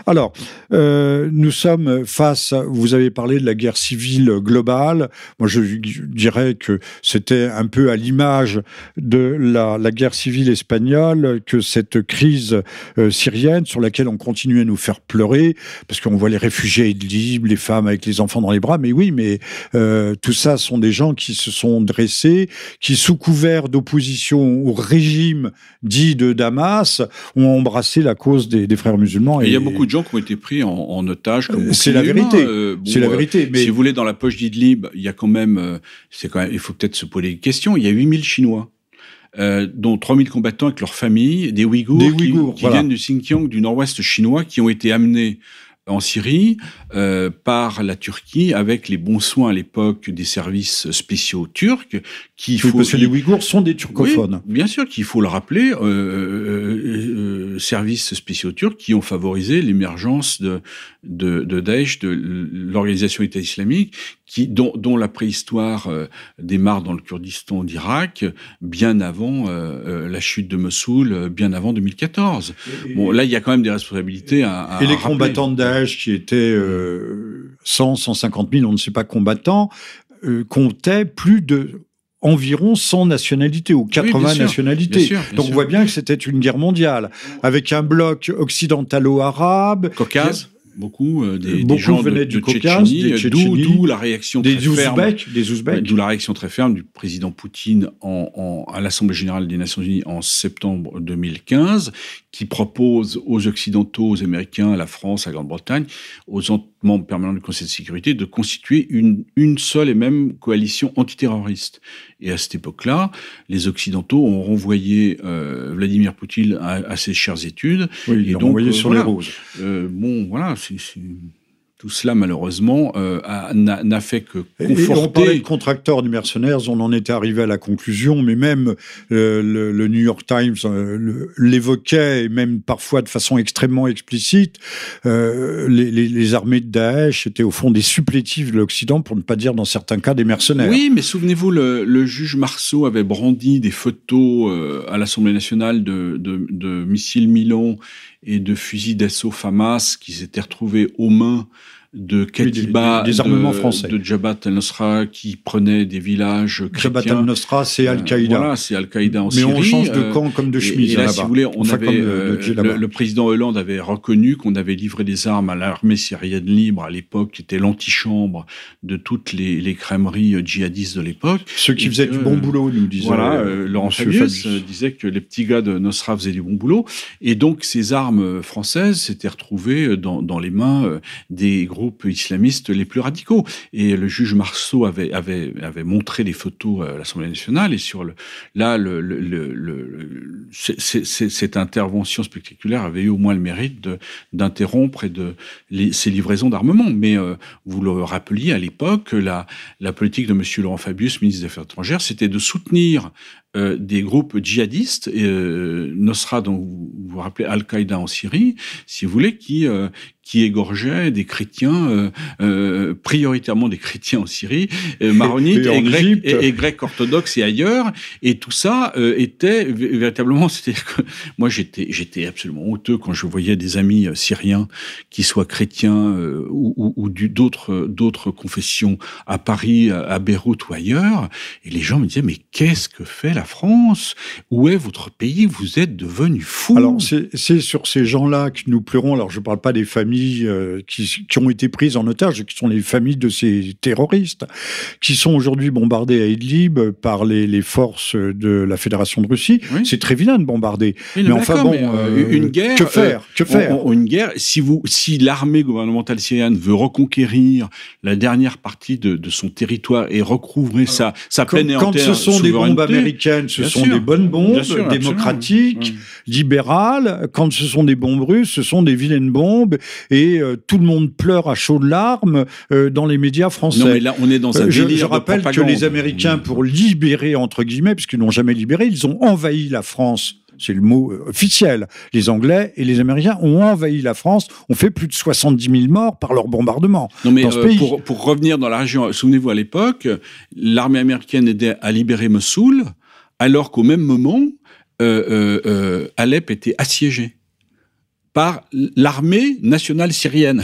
Alors, euh, nous sommes face, vous avez parlé de la guerre civile globale. Moi, je dirais que c'était un peu à l'image de la, guerre civile espagnole que cette crise euh, syrienne sur laquelle on continue à nous faire pleurer parce qu'on voit les réfugiés libres, les femmes avec les enfants dans les bras. Mais oui, mais euh, tout ça sont des gens qui se sont dressés, qui sous couvert d'opposition au régime dit de Damas ont embrassé la cause des frères musulmans. Il y a beaucoup de gens qui ont été pris en, en otage. C'est la vérité. Euh, bon, c'est la vérité. Mais... Si vous voulez, dans la poche d'Idlib, il y a quand même, euh, c'est quand même, il faut peut-être se poser des questions. Il y a 8000 Chinois. Euh, dont 3000 combattants avec leurs familles, des Ouïghours, des Ouïghours qui, voilà. viennent du Xinjiang, du nord-ouest chinois, qui ont été amenés en Syrie euh, par la Turquie avec les bons soins à l'époque des services spéciaux turcs qui oui, faut parce que les Ouïghours sont des turcophones oui, bien sûr qu'il faut le rappeler euh, euh, euh, services spéciaux turcs qui ont favorisé l'émergence de, de, de Daesh de l'organisation État islamique qui dont, dont la préhistoire euh, démarre dans le Kurdistan d'Irak bien avant euh, la chute de Mossoul bien avant 2014 et, bon là il y a quand même des responsabilités à, à et les rappeler. combattants de Daesh qui étaient euh, 100, 150 000, on ne sait pas combattants, euh, comptaient plus de environ 100 nationalités ou 80 nationalités. Donc on voit bien que c'était une guerre mondiale avec un bloc occidentalo-arabe. Caucase beaucoup euh, des, des, gens venaient de, du Caucase, d'où la réaction des très ferme, des Ouzbeks, d'où la réaction très ferme du président Poutine en, en, à l'Assemblée générale des Nations Unies en septembre 2015, qui propose aux Occidentaux, aux Américains, à la France, à la Grande-Bretagne, aux membres permanents du Conseil de sécurité, de constituer une, une seule et même coalition antiterroriste. Et à cette époque-là, les Occidentaux ont renvoyé euh, Vladimir Poutine à, à, ses chères études. Oui, ils et donc, renvoyé euh, sur voilà, les roses. Euh, bon, voilà, c'est tout cela, malheureusement, euh, n'a fait que conforter... Et on parlait de contracteurs, du mercenaires, on en était arrivé à la conclusion, mais même euh, le, le, New York Times euh, l'évoquait, et même parfois de façon extrêmement explicite, les, les, les, armées de Daesh étaient au fond des supplétifs de l'Occident, pour ne pas dire dans certains cas des mercenaires. Oui, mais souvenez-vous, le, le, juge Marceau avait brandi des photos à l'Assemblée nationale de, de, de missiles Milan et de fusils d'assaut FAMAS qui s'étaient retrouvés aux mains de Katiba, oui, des, des, armements de, français, de Jabhat al-Nusra qui prenait des villages chrétiens. Jabhat al-Nusra, c'est Al-Qaïda. Euh, voilà, c'est Al-Qaïda en Mais Syrie. on change de camp comme de chemise. Et, et là, si vous voulez, on enfin, avait euh, le, le, président Hollande avait reconnu qu'on avait livré des armes à l'armée syrienne libre à l'époque, qui était l'antichambre de toutes les, les crèmeries djihadistes de l'époque. Ceux qui faisaient du bon boulot, nous disait. Voilà, euh, Laurent Fabius, disait que les petits gars de Nosra faisaient du bon boulot, et donc ces armes françaises s'étaient retrouvées dans, dans les mains des groupes islamistes les plus radicaux. Et le juge Marceau avait, avait, avait montré les photos à l'Assemblée nationale. Et sur le, là, le, le, le cette intervention spectaculaire avait eu au moins le mérite d'interrompre et de ces livraisons d'armement. Mais euh, vous le rappeliez à l'époque, la, la politique de M. Laurent Fabius, ministre des Affaires étrangères, c'était de soutenir euh, des groupes djihadistes, euh, Nosra, dont vous vous rappelez Al-Qaïda en Syrie, si vous voulez, qui, euh, qui égorgeaient des chrétiens, euh, euh, prioritairement des chrétiens en Syrie, maronites et, et, grecs, et, et, grecs orthodoxes et ailleurs. Et tout ça était véritablement, c'est-à-dire que moi j'étais, j'étais absolument honteux quand je voyais des amis syriens qui soient chrétiens ou, ou, ou d'autres, d'autres confessions à Paris, à Beyrouth ou ailleurs. Et les gens me disaient, mais qu'est-ce que fait la France Où est votre pays Vous êtes devenu fou. Alors, c'est sur ces gens-là que nous pleurons. Alors, je ne parle pas des familles euh, qui, qui, ont été prises en otage, qui sont les familles de ces terroristes, qui sont aujourd'hui bombardés à Idlib par les, les, forces de la Fédération de Russie. Oui. C'est très vilain de bombarder. Mais enfin, bon, mais, euh, une guerre. Que faire Que faire? on, on, Une guerre. Si, vous, si l'armée gouvernementale syrienne veut reconquérir la dernière partie de, de son territoire et recouvrer sa, sa pleine et entière Quand ce sont des bombes américaines, ce Bien sont sûr. des bonnes bombes sûr, démocratiques, libérales. Quand ce sont des bombes russes, ce sont des vilaines bombes. Et euh, tout le monde pleure à chaudes larmes euh, dans les médias français. Non, mais là, on est dans un je, délire je rappelle de que les Américains, pour libérer, entre guillemets, puisqu'ils n'ont jamais libéré, ils ont envahi la France c'est le mot officiel. Les Anglais et les Américains ont envahi la France, ont fait plus de 70 000 morts par leur bombardement. Non mais euh, pour, pour, revenir dans la région, souvenez-vous à l'époque, l'armée américaine aidait à libérer Mossoul, alors qu'au même moment, euh, euh, Alep était assiégé par l'armée nationale syrienne.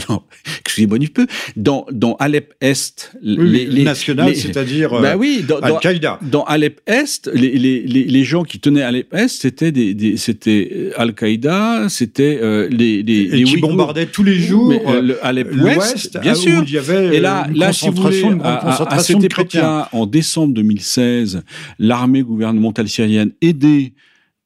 Excusez-moi du peu, dans, dans Alep Est, oui, les, les nationales, c'est-à-dire bah oui, dans, Al-Qaïda. Dans, dans, Alep Est, les, les, les, gens qui tenaient Alep Est, c'était des, des c'était Al-Qaïda, c'était euh, les, les, et les qui bombardaient tous les jours mais, euh, le Alep Ouest, bien sûr. Où il y avait et là, là, si vous voulez, à, à, à cette époque-là, en décembre 2016, l'armée gouvernementale syrienne aidée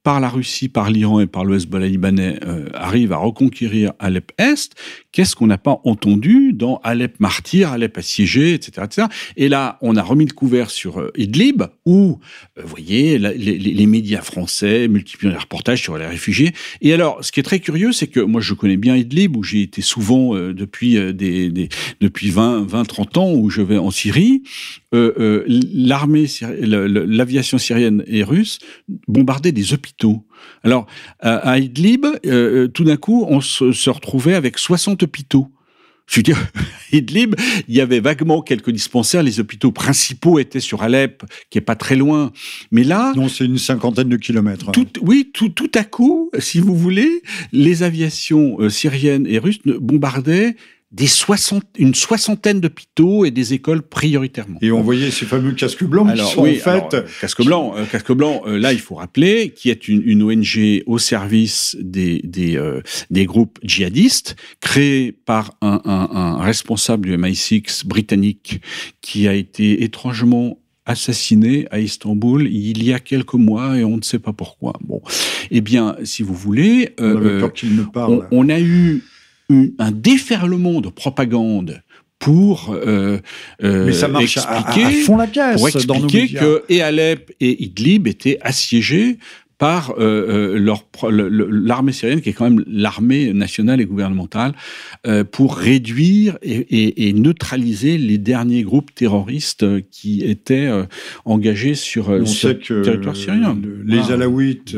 par la Russie, par l'Iran et par le Hezbollah libanais euh, arrive à reconquérir Alep Est, qu'est-ce qu'on n'a pas entendu dans Alep martyr, Alep assiégé, etc., etc. Et là, on a remis le couvert sur euh, Idlib, où, euh, vous voyez, les, médias français multiplient les reportages sur les réfugiés. Et alors, ce qui est très curieux, c'est que moi, je connais bien Idlib, où j'ai été souvent depuis, depuis 20, 20, 30 ans, où je vais en Syrie. L'armée, l'aviation syrienne et russe bombardait des hôpitaux. Alors, à Idlib, euh, tout d'un coup, on se, se, retrouvait avec 60 hôpitaux. Je veux dire, Idlib, il y avait vaguement quelques dispensaires. Les hôpitaux principaux étaient sur Alep, qui est pas très loin. Mais là, non, c'est une cinquantaine de kilomètres. Tout, oui, tout, tout à coup, si vous voulez, les aviations euh, syriennes et russes bombardaient des une soixantaine d'hôpitaux et des écoles prioritairement. Et on voyait ces fameux casques blancs qui sont en fait... Euh, casque blanc, euh, casque blanc euh, là il faut rappeler, qui est une, ONG au service des, des, des, groupes djihadistes, créée par un, un, un responsable du MI6 britannique qui a été étrangement assassiné à Istanbul il y a quelques mois et on ne sait pas pourquoi. Bon, eh bien, si vous voulez, on, on, on a eu un déferlement de propagande pour euh, euh, Mais ça marche expliquer, à, fond la caisse pour expliquer que et Alep et Idlib étaient assiégés par euh, euh l'armée syrienne, qui est quand même l'armée nationale et gouvernementale, euh, pour réduire et, et, et, neutraliser les derniers groupes terroristes qui étaient euh, engagés sur, le territoire syrien. les Alaouites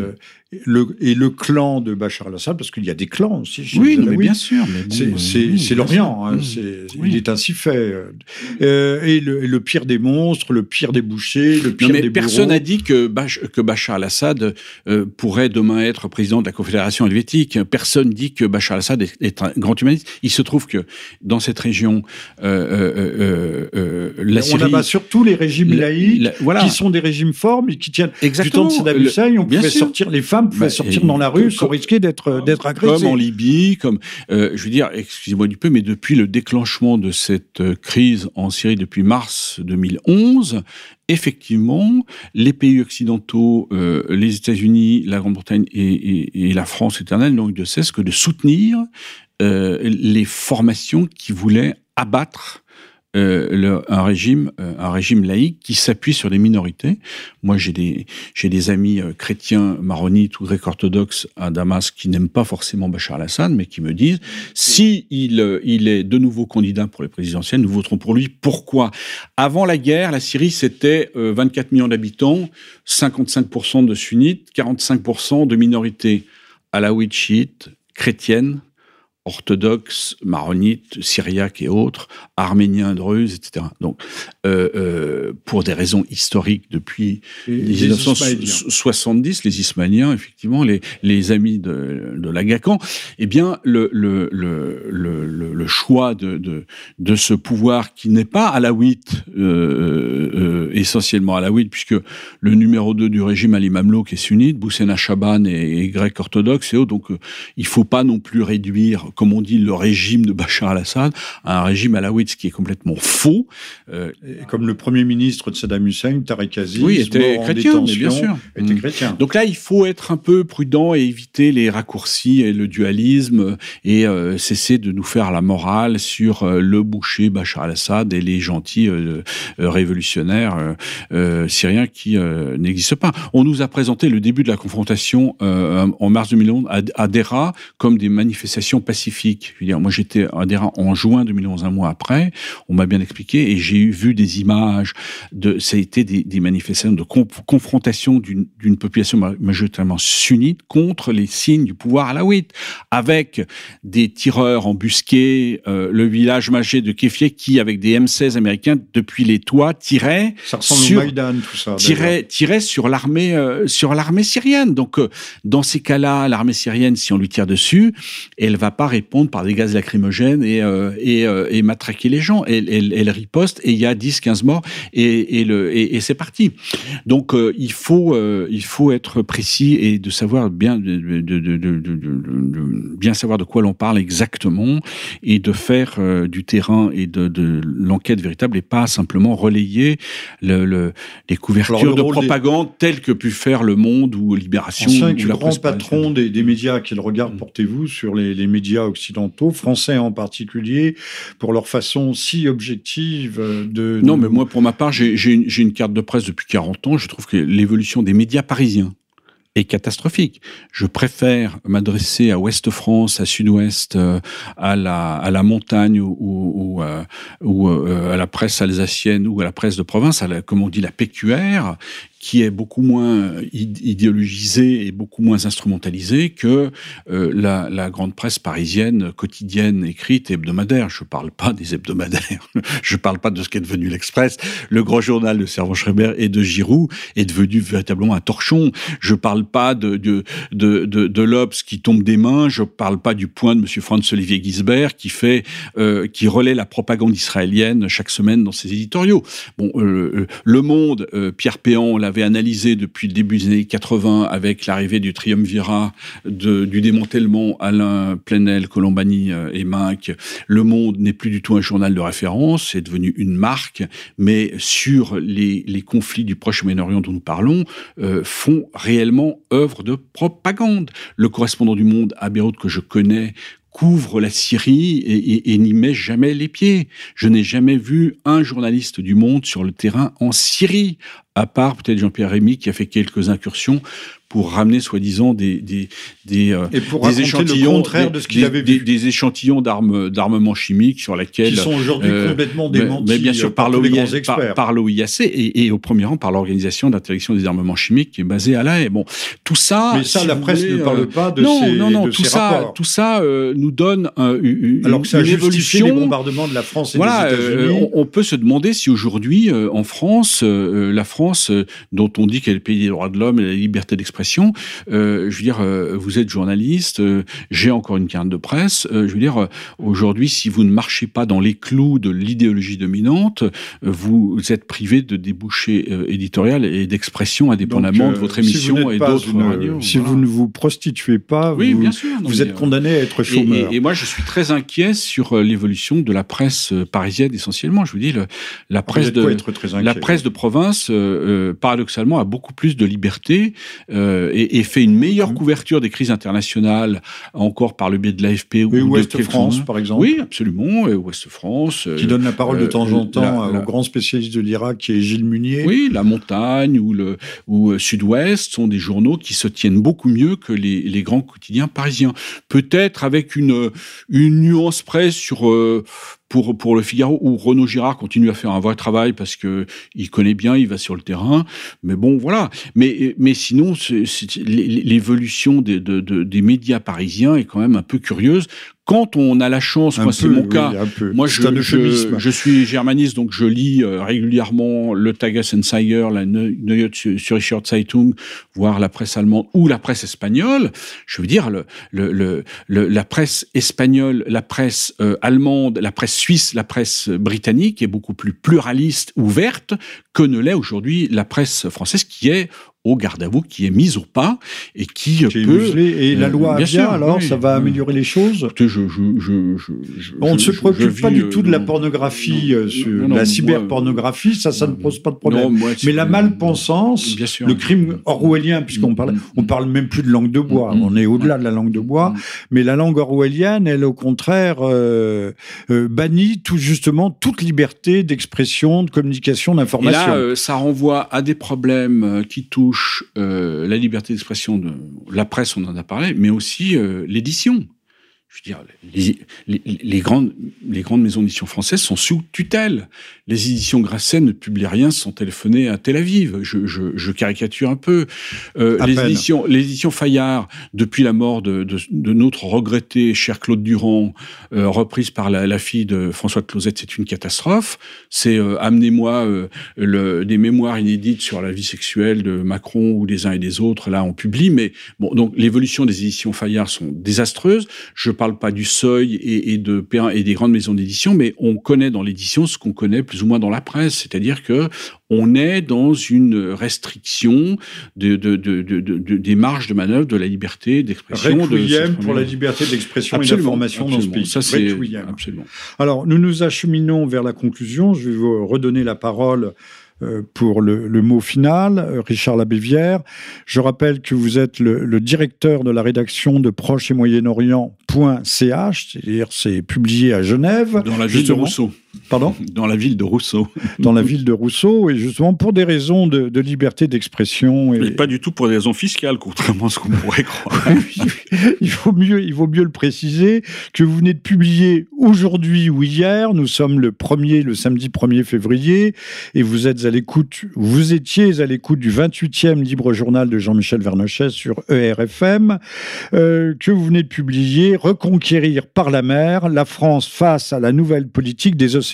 le, et le clan de Bachar al-Assad, parce qu'il y a des clans aussi. Chez oui, mais bien sûr. C'est l'Orient, hein, il est ainsi fait. Euh, et, le, le, pire des monstres, le pire des bouchers, le pire des Personne n'a dit que, que Bachar al-Assad euh, pourrait demain être président de la Confédération helvétique. Personne dit que Bachar al-Assad est, un grand humaniste. Il se trouve que dans cette région, euh, euh la Syrie... On abat surtout les régimes laïcs, voilà. qui sont des régimes forts, mais qui tiennent Exactement. du temps de Saddam Hussein. On pouvait sortir les femmes femmes bah, sortir dans la rue sans risquer d'être d'être agressées. Comme en Libye, comme euh, je veux dire, excusez-moi du peu, mais depuis le déclenchement de cette euh, crise en Syrie depuis mars 2011, effectivement, les pays occidentaux, euh, les États-Unis, la Grande-Bretagne et, et, la France éternelle n'ont eu de cesse que de soutenir euh, les formations qui voulaient abattre euh, un régime, euh, un régime laïque qui s'appuie sur les minorités. Moi, j'ai des j'ai des amis euh, chrétiens maronites ou grecs orthodoxes à Damas qui n'aiment pas forcément Bachar al-Assad, mais qui me disent si il il est de nouveau candidat pour les présidentielles, nous voterons pour lui. Pourquoi? Avant la guerre, la Syrie c'était 24 millions d'habitants, 55% de sunnites, 45% de minorités alaouites, chiites, chrétiennes, orthodoxes, maronites, syriaques et autres, arméniens, druzes, etc. Donc, euh, euh, pour des raisons historiques, depuis les 1970, les Ismaéliens, effectivement, les, les amis de, de l'Agacan, eh bien, le, le, le, le, le choix de, de, de, ce pouvoir qui n'est pas alaouite, euh, essentiellement alaouite, puisque le numéro 2 du régime Ali Mamlouk est sunnite, Boussena Chaban est, grec orthodoxe et autres, donc il faut pas non plus réduire comme on dit, le régime de Bachar al-Assad un régime alaouite, qui est complètement faux. Euh, comme le premier ministre de Saddam Hussein, Tariq Aziz, oui, était chrétien, bien sûr. Était mm. chrétien. Donc là, il faut être un peu prudent et éviter les raccourcis et le dualisme et euh, cesser de nous faire la morale sur euh, le boucher Bachar al-Assad et les gentils révolutionnaires syriens qui n'existent pas. On nous a présenté le début de la confrontation en mars 2011 à, à Dera comme des manifestations pacifiques je veux dire, moi, j'étais adhérent en juin 2011, un mois après. On m'a bien expliqué et j'ai eu vu des images de, ça a été des, des manifestations de confrontation d'une population majoritairement sunnite contre les signes du pouvoir alaouite, avec des tireurs embusqués, euh, le village magé de Keffieh qui, avec des M16 américains, depuis les toits, tirait sur, tout ça, tirait, tirait sur l'armée, euh, sur l'armée syrienne. Donc, euh, dans ces cas-là, l'armée syrienne, si on lui tire dessus, elle va pas répondre par des gaz lacrymogènes et, euh, et, euh, et, matraquer les gens. Elle, elle, elle, riposte et il y a 10-15 morts et, et, le, et, et c'est parti. Donc euh, il, faut, il faut être précis et de savoir bien, de, de, de, de bien savoir de quoi l'on parle exactement et de faire du terrain et de, l'enquête véritable et pas simplement relayer le, le, les couvertures de propagande telles que pu faire Le Monde ou Libération. Ancien ou la grand patron des, des médias, quel regard mm. portez-vous sur les, les médias occidentaux, français en particulier, pour leur façon si objective de... Non, mais moi, pour ma part, j'ai une, carte de presse depuis 40 ans. Je trouve que l'évolution des médias parisiens est catastrophique. Je préfère m'adresser à Ouest-France, à Sud-Ouest, euh, à, la, montagne ou, euh, à la presse alsacienne ou à la presse de province, à la, comme on dit la PQR, qui est beaucoup moins idéologisée et beaucoup moins instrumentalisée que la, la, grande presse parisienne quotidienne, écrite et hebdomadaire. Je ne parle pas des hebdomadaires, je ne parle pas de ce qu'est devenu l'Express. Le grand journal de Servan-Schreiber et de Giroud est devenu véritablement un torchon. Je ne parle pas de, de, de, de, de l'Obs qui tombe des mains, je ne parle pas du point de M. Franz-Olivier Gisbert qui fait, euh, qui relaie la propagande israélienne chaque semaine dans ses éditoriaux. Bon, euh, euh Le Monde, euh, Pierre Péan l'avait analysé depuis le début des années 80 avec l'arrivée du triumvirat du démantèlement Alain Plenel, Colombani euh, et Minck. Le Monde n'est plus du tout un journal de référence, c'est devenu une marque, mais sur les, conflits du Proche-Moyen-Orient dont nous parlons, euh, font réellement œuvre de propagande. Le correspondant du Monde à Beyrouth que je connais couvre la Syrie et, n'y met jamais les pieds. Je n'ai jamais vu un journaliste du Monde sur le terrain en Syrie, à part peut-être Jean-Pierre Rémy qui a fait quelques incursions pour ramener soi-disant des des des, euh, et pour des échantillons le contraire de ce qu'il avait vu. Des, échantillons d'armes d'armements chimiques sur lesquels qui sont aujourd'hui euh, complètement démentis mais, bien sûr euh, par l'OIAC par, par et, et, au premier rang par l'organisation d'interdiction des armements chimiques qui est basée à La Haye. Bon, tout ça Mais ça la presse ne parle pas de non, ces non non de tout ces ça rapports. tout ça euh, nous donne euh, une, alors que ça une évolution les bombardements de la France et voilà, des États-Unis. on, on, peut se demander si aujourd'hui en France la France dont on dit qu'elle est le pays des droits de l'homme et la liberté d'expression euh, je veux dire, euh, vous êtes journaliste, euh, j'ai encore une carte de presse. je veux dire, aujourd'hui, si vous ne marchez pas dans les clous de l'idéologie dominante, vous êtes privé de débouchés éditorial et d'expression indépendamment Donc, de votre émission si et d'autres radios. Si Voilà. vous ne vous prostituez pas, Oui, vous, bien sûr. non, vous mais, êtes condamné à être chômeur. et- et moi, je suis très inquiet sur l'évolution de la presse parisienne essentiellement. Je vous dis, le- la presse de la presse province, paradoxalement, a beaucoup plus de liberté euh, et, et fait une meilleure Mhm. couverture des crises internationales, encore par le biais de l'AFP ou de Ouest France, par exemple, Oui, absolument. et Ouest France. euh, qui donne la parole de temps en euh, temps la- la- au grand spécialiste de l'Irak qui est Gilles Munier. Oui, La Montagne ou le ou euh, Sud-Ouest sont des journaux qui se tiennent beaucoup mieux que les, les grands quotidiens parisiens. Peut-être avec une une nuance près sur euh, pour pour le Figaro où Renaud Girard continue à faire un vrai travail parce que il connaît bien, il va sur le terrain. Mais bon, voilà. Mais mais sinon, l'évolution des de, de- des médias parisiens est quand même un peu curieuse. Quand on a la chance, Un moi c'est mon oui, cas, moi, je, je, je suis germaniste, donc je lis euh, régulièrement le Tagesschreiber, la Neu- Neue Zürcher Zeitung, voire la presse allemande ou la presse espagnole. Je veux dire, le, le, le, le- la presse espagnole, la presse euh, allemande, la presse suisse, la presse britannique est beaucoup plus pluraliste, ouverte que ne l'est aujourd'hui la presse française, qui est au garde à vous, qui est mise au pas et qui, euh, qui peut. Et la euh, loi bien sûr, alors oui, ça va oui. améliorer les choses je, je, On ne se préoccupe pas vis, du euh, tout de la pornographie, non, euh, sur non, non, la cyberpornographie, ça, ça ne pose pas de problème. moi, Mais la malpensance, Bien sûr. le crime orwellien, puisqu'on parle, on parle même plus de langue de bois, Mm, mm. on est au-delà de la langue de bois, Mm. mais la langue orwellienne, elle, au contraire, euh, euh, bannit tout justement toute liberté d'expression, de communication, d'information. là, euh, ça renvoie à des problèmes euh, qui touchent euh, la liberté d'expression de la presse, on en a parlé, mais aussi euh, l'édition. Je veux dire, les, les- les grandes, les grandes maisons d'édition françaises sont sous tutelle. Les éditions Grasset ne publient rien sans téléphoner à Tel Aviv. Je, je- je caricature un peu. Euh, les, peine. éditions, les éditions Fayard, depuis la mort de, de- de notre regretté cher Claude Durand, euh, reprise par la, la fille de François Closet, c'est une catastrophe. C'est euh, amenez-moi euh, le, des mémoires inédites sur la vie sexuelle de Macron ou des uns et des autres. Là, on publie, mais bon, donc l'évolution des éditions Fayard sont désastreuses. Je parle pas du Seuil et, et de et des grandes maisons d'édition, mais on connaît dans l'édition ce qu'on connaît plus ou moins dans la presse, c'est-à-dire que on est dans une restriction de, de, de, de, de- de- des marges de manœuvre de la liberté d'expression. de Requiem pour la liberté d'expression et d'information dans ce pays. Ça, c'est absolument. Alors, nous nous acheminons vers la conclusion. Je vais vous redonner la parole pour le, le mot final. Euh, Richard Labévière, je rappelle que vous êtes le, le directeur de la rédaction de Proche et Moyen-Orient.ch, c'est-à-dire c'est publié à Genève. Dans la ville de. Rousseau. Pardon Dans la ville de Rousseau. Dans la ville de Rousseau, et justement pour des raisons de, liberté d'expression. Et... pas du tout pour des raisons fiscales, contrairement à ce qu'on pourrait croire. il, faut mieux, il vaut mieux le préciser que vous venez de publier aujourd'hui ou hier, nous sommes le premier, le samedi 1er février, et vous êtes à l'écoute, vous étiez à l'écoute du 28e libre journal de Jean-Michel Vernochet sur ERFM, euh, que vous venez de publier Reconquérir par la mer la France face à la nouvelle politique des océans.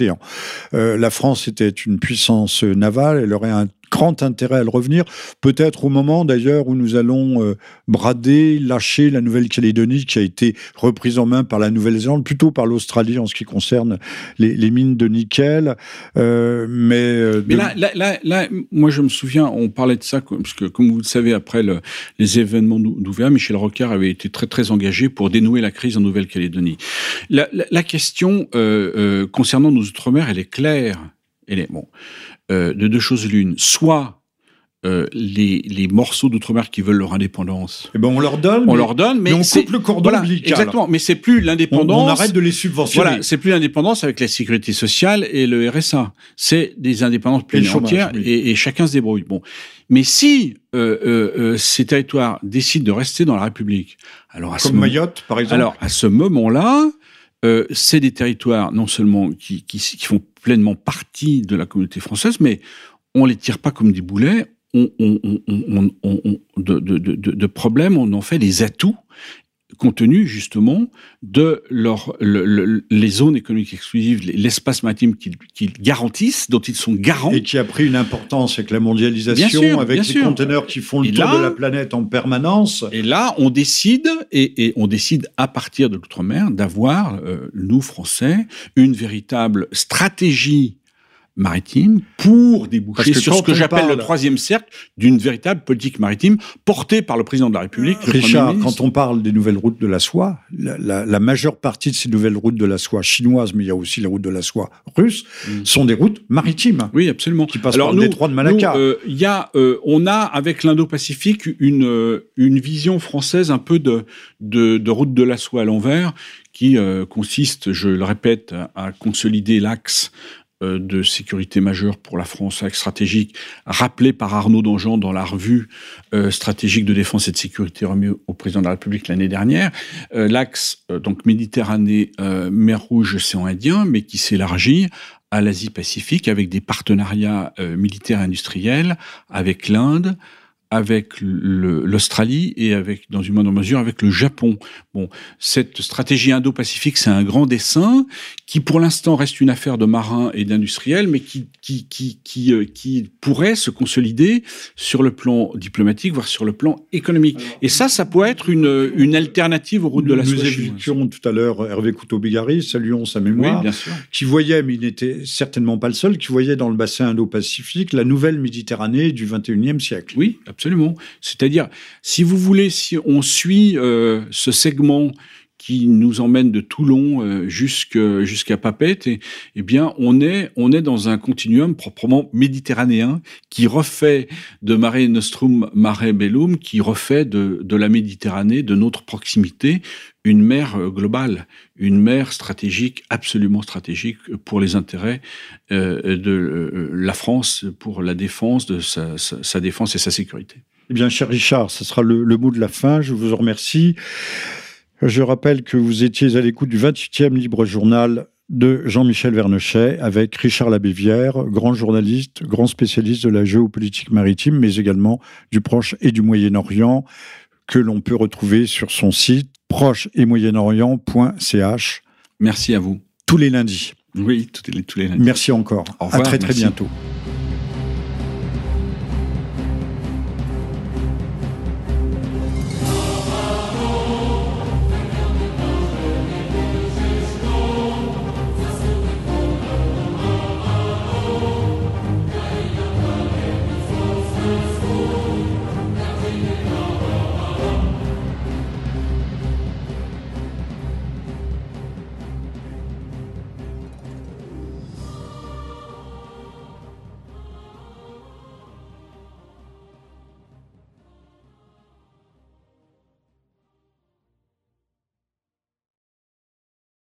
Euh, la France était une puissance navale, elle aurait un grand intérêt à le revenir, peut-être au moment d'ailleurs où nous allons euh, brader, lâcher la Nouvelle-Calédonie qui a été reprise en main par la Nouvelle-Zélande, plutôt par l'Australie en ce qui concerne les, mines de nickel. Euh, mais, mais là, là, moi je me souviens, on parlait de ça, parce que comme vous le savez, après le, les événements d'Ouvéa, Michel Rocard avait été très très engagé pour dénouer la crise en Nouvelle-Calédonie. La, la, question concernant nos outre-mer, elle est claire. Elle est, bon, euh, de deux choses l'une. Soit euh, les, les, morceaux d'outre-mer qui veulent leur indépendance. Eh ben on leur donne. On mais, leur donne, mais, on coupe le cordon voilà, Exactement, mais c'est plus l'indépendance. On, arrête de les subventionner. Voilà, c'est plus l'indépendance avec la sécurité sociale et le RSA. C'est des indépendances et entières et, et, chacun se débrouille. Bon, mais si euh, euh, ces territoires décident de rester dans la République, alors à comme ce Mayotte par exemple. Alors à ce moment-là, euh, c'est des territoires non seulement qui, qui, qui, font pleinement partie de la communauté française, mais on les tire pas comme des boulets. On, de, de, de, de, problèmes, on en fait des atouts compte tenu justement de leur, les zones économiques exclusives, l'espace maritime qu'ils garantissent, dont ils sont garants. Et qui a pris une importance avec la mondialisation, avec les conteneurs qui font le tour de la planète en permanence. Et là, on décide, et, on décide à partir de l'outre-mer, d'avoir, euh, nous Français, une véritable stratégie maritime pour déboucher sur ce que j'appelle le troisième cercle d'une véritable politique maritime portée par le président de la République. Richard, quand on parle des nouvelles routes de la soie, la, majeure partie de ces nouvelles routes de la soie chinoises, mais il y a aussi les routes de la soie russes, mm. sont des routes maritimes. Oui, absolument. Qui passent par le détroit de Malacca. Euh, il y a, euh, on a avec l'Indo-Pacifique une, euh, une vision française un peu de, de, de route de la soie à l'envers qui consiste, je le répète, à consolider l'axe euh, de sécurité majeure pour la France, axe stratégique, rappelé par Arnaud Dangean dans la revue euh, stratégique de défense et de sécurité remis au président de la République l'année dernière. Euh, l'axe donc Méditerranée, mer Rouge, océan Indien, mais qui s'élargit à l'Asie-Pacifique avec des partenariats militaires industriels avec l'Inde, avec l'Australie et avec, dans une moindre mesure, avec le Japon. Bon, cette stratégie indo-pacifique, c'est un grand dessin qui, pour l'instant, reste une affaire de marins et d'industriels, mais qui, qui, qui, qui, euh, qui, pourrait se consolider sur le plan diplomatique, voire sur le plan économique. et ça, ça pourrait être une, une alternative aux routes de la. Nous évoquions tout à l'heure Hervé Couteau-Bigari, saluons sa mémoire, bien sûr. qui voyait, mais il n'était certainement pas le seul, qui voyait dans le bassin indo-pacifique la nouvelle Méditerranée du 21e siècle. Oui, absolument. C'est-à-dire, si vous voulez, si on suit euh, ce segment qui nous emmène de Toulon euh, jusqu'à Papette, et, eh bien, on est, on est dans un continuum proprement méditerranéen qui refait de Mare Nostrum, Mare Bellum, qui refait de, de la Méditerranée, de notre proximité, une mer euh, globale, une mer stratégique, absolument stratégique pour les intérêts euh, de la France, pour la défense de sa, défense et sa sécurité. Eh bien, cher Richard, ce sera le, mot de la fin. Je vous remercie. Je rappelle que vous étiez à l'écoute du 28e Libre Journal de Jean-Michel Vernochet avec Richard Labévière, grand journaliste, grand spécialiste de la géopolitique maritime, mais également du Proche et du Moyen-Orient, que l'on peut retrouver sur son site proche et moyen-orient.ch. Merci à vous. Tous les lundis. Oui, tous les, tous les lundis. Merci encore. à très très bientôt.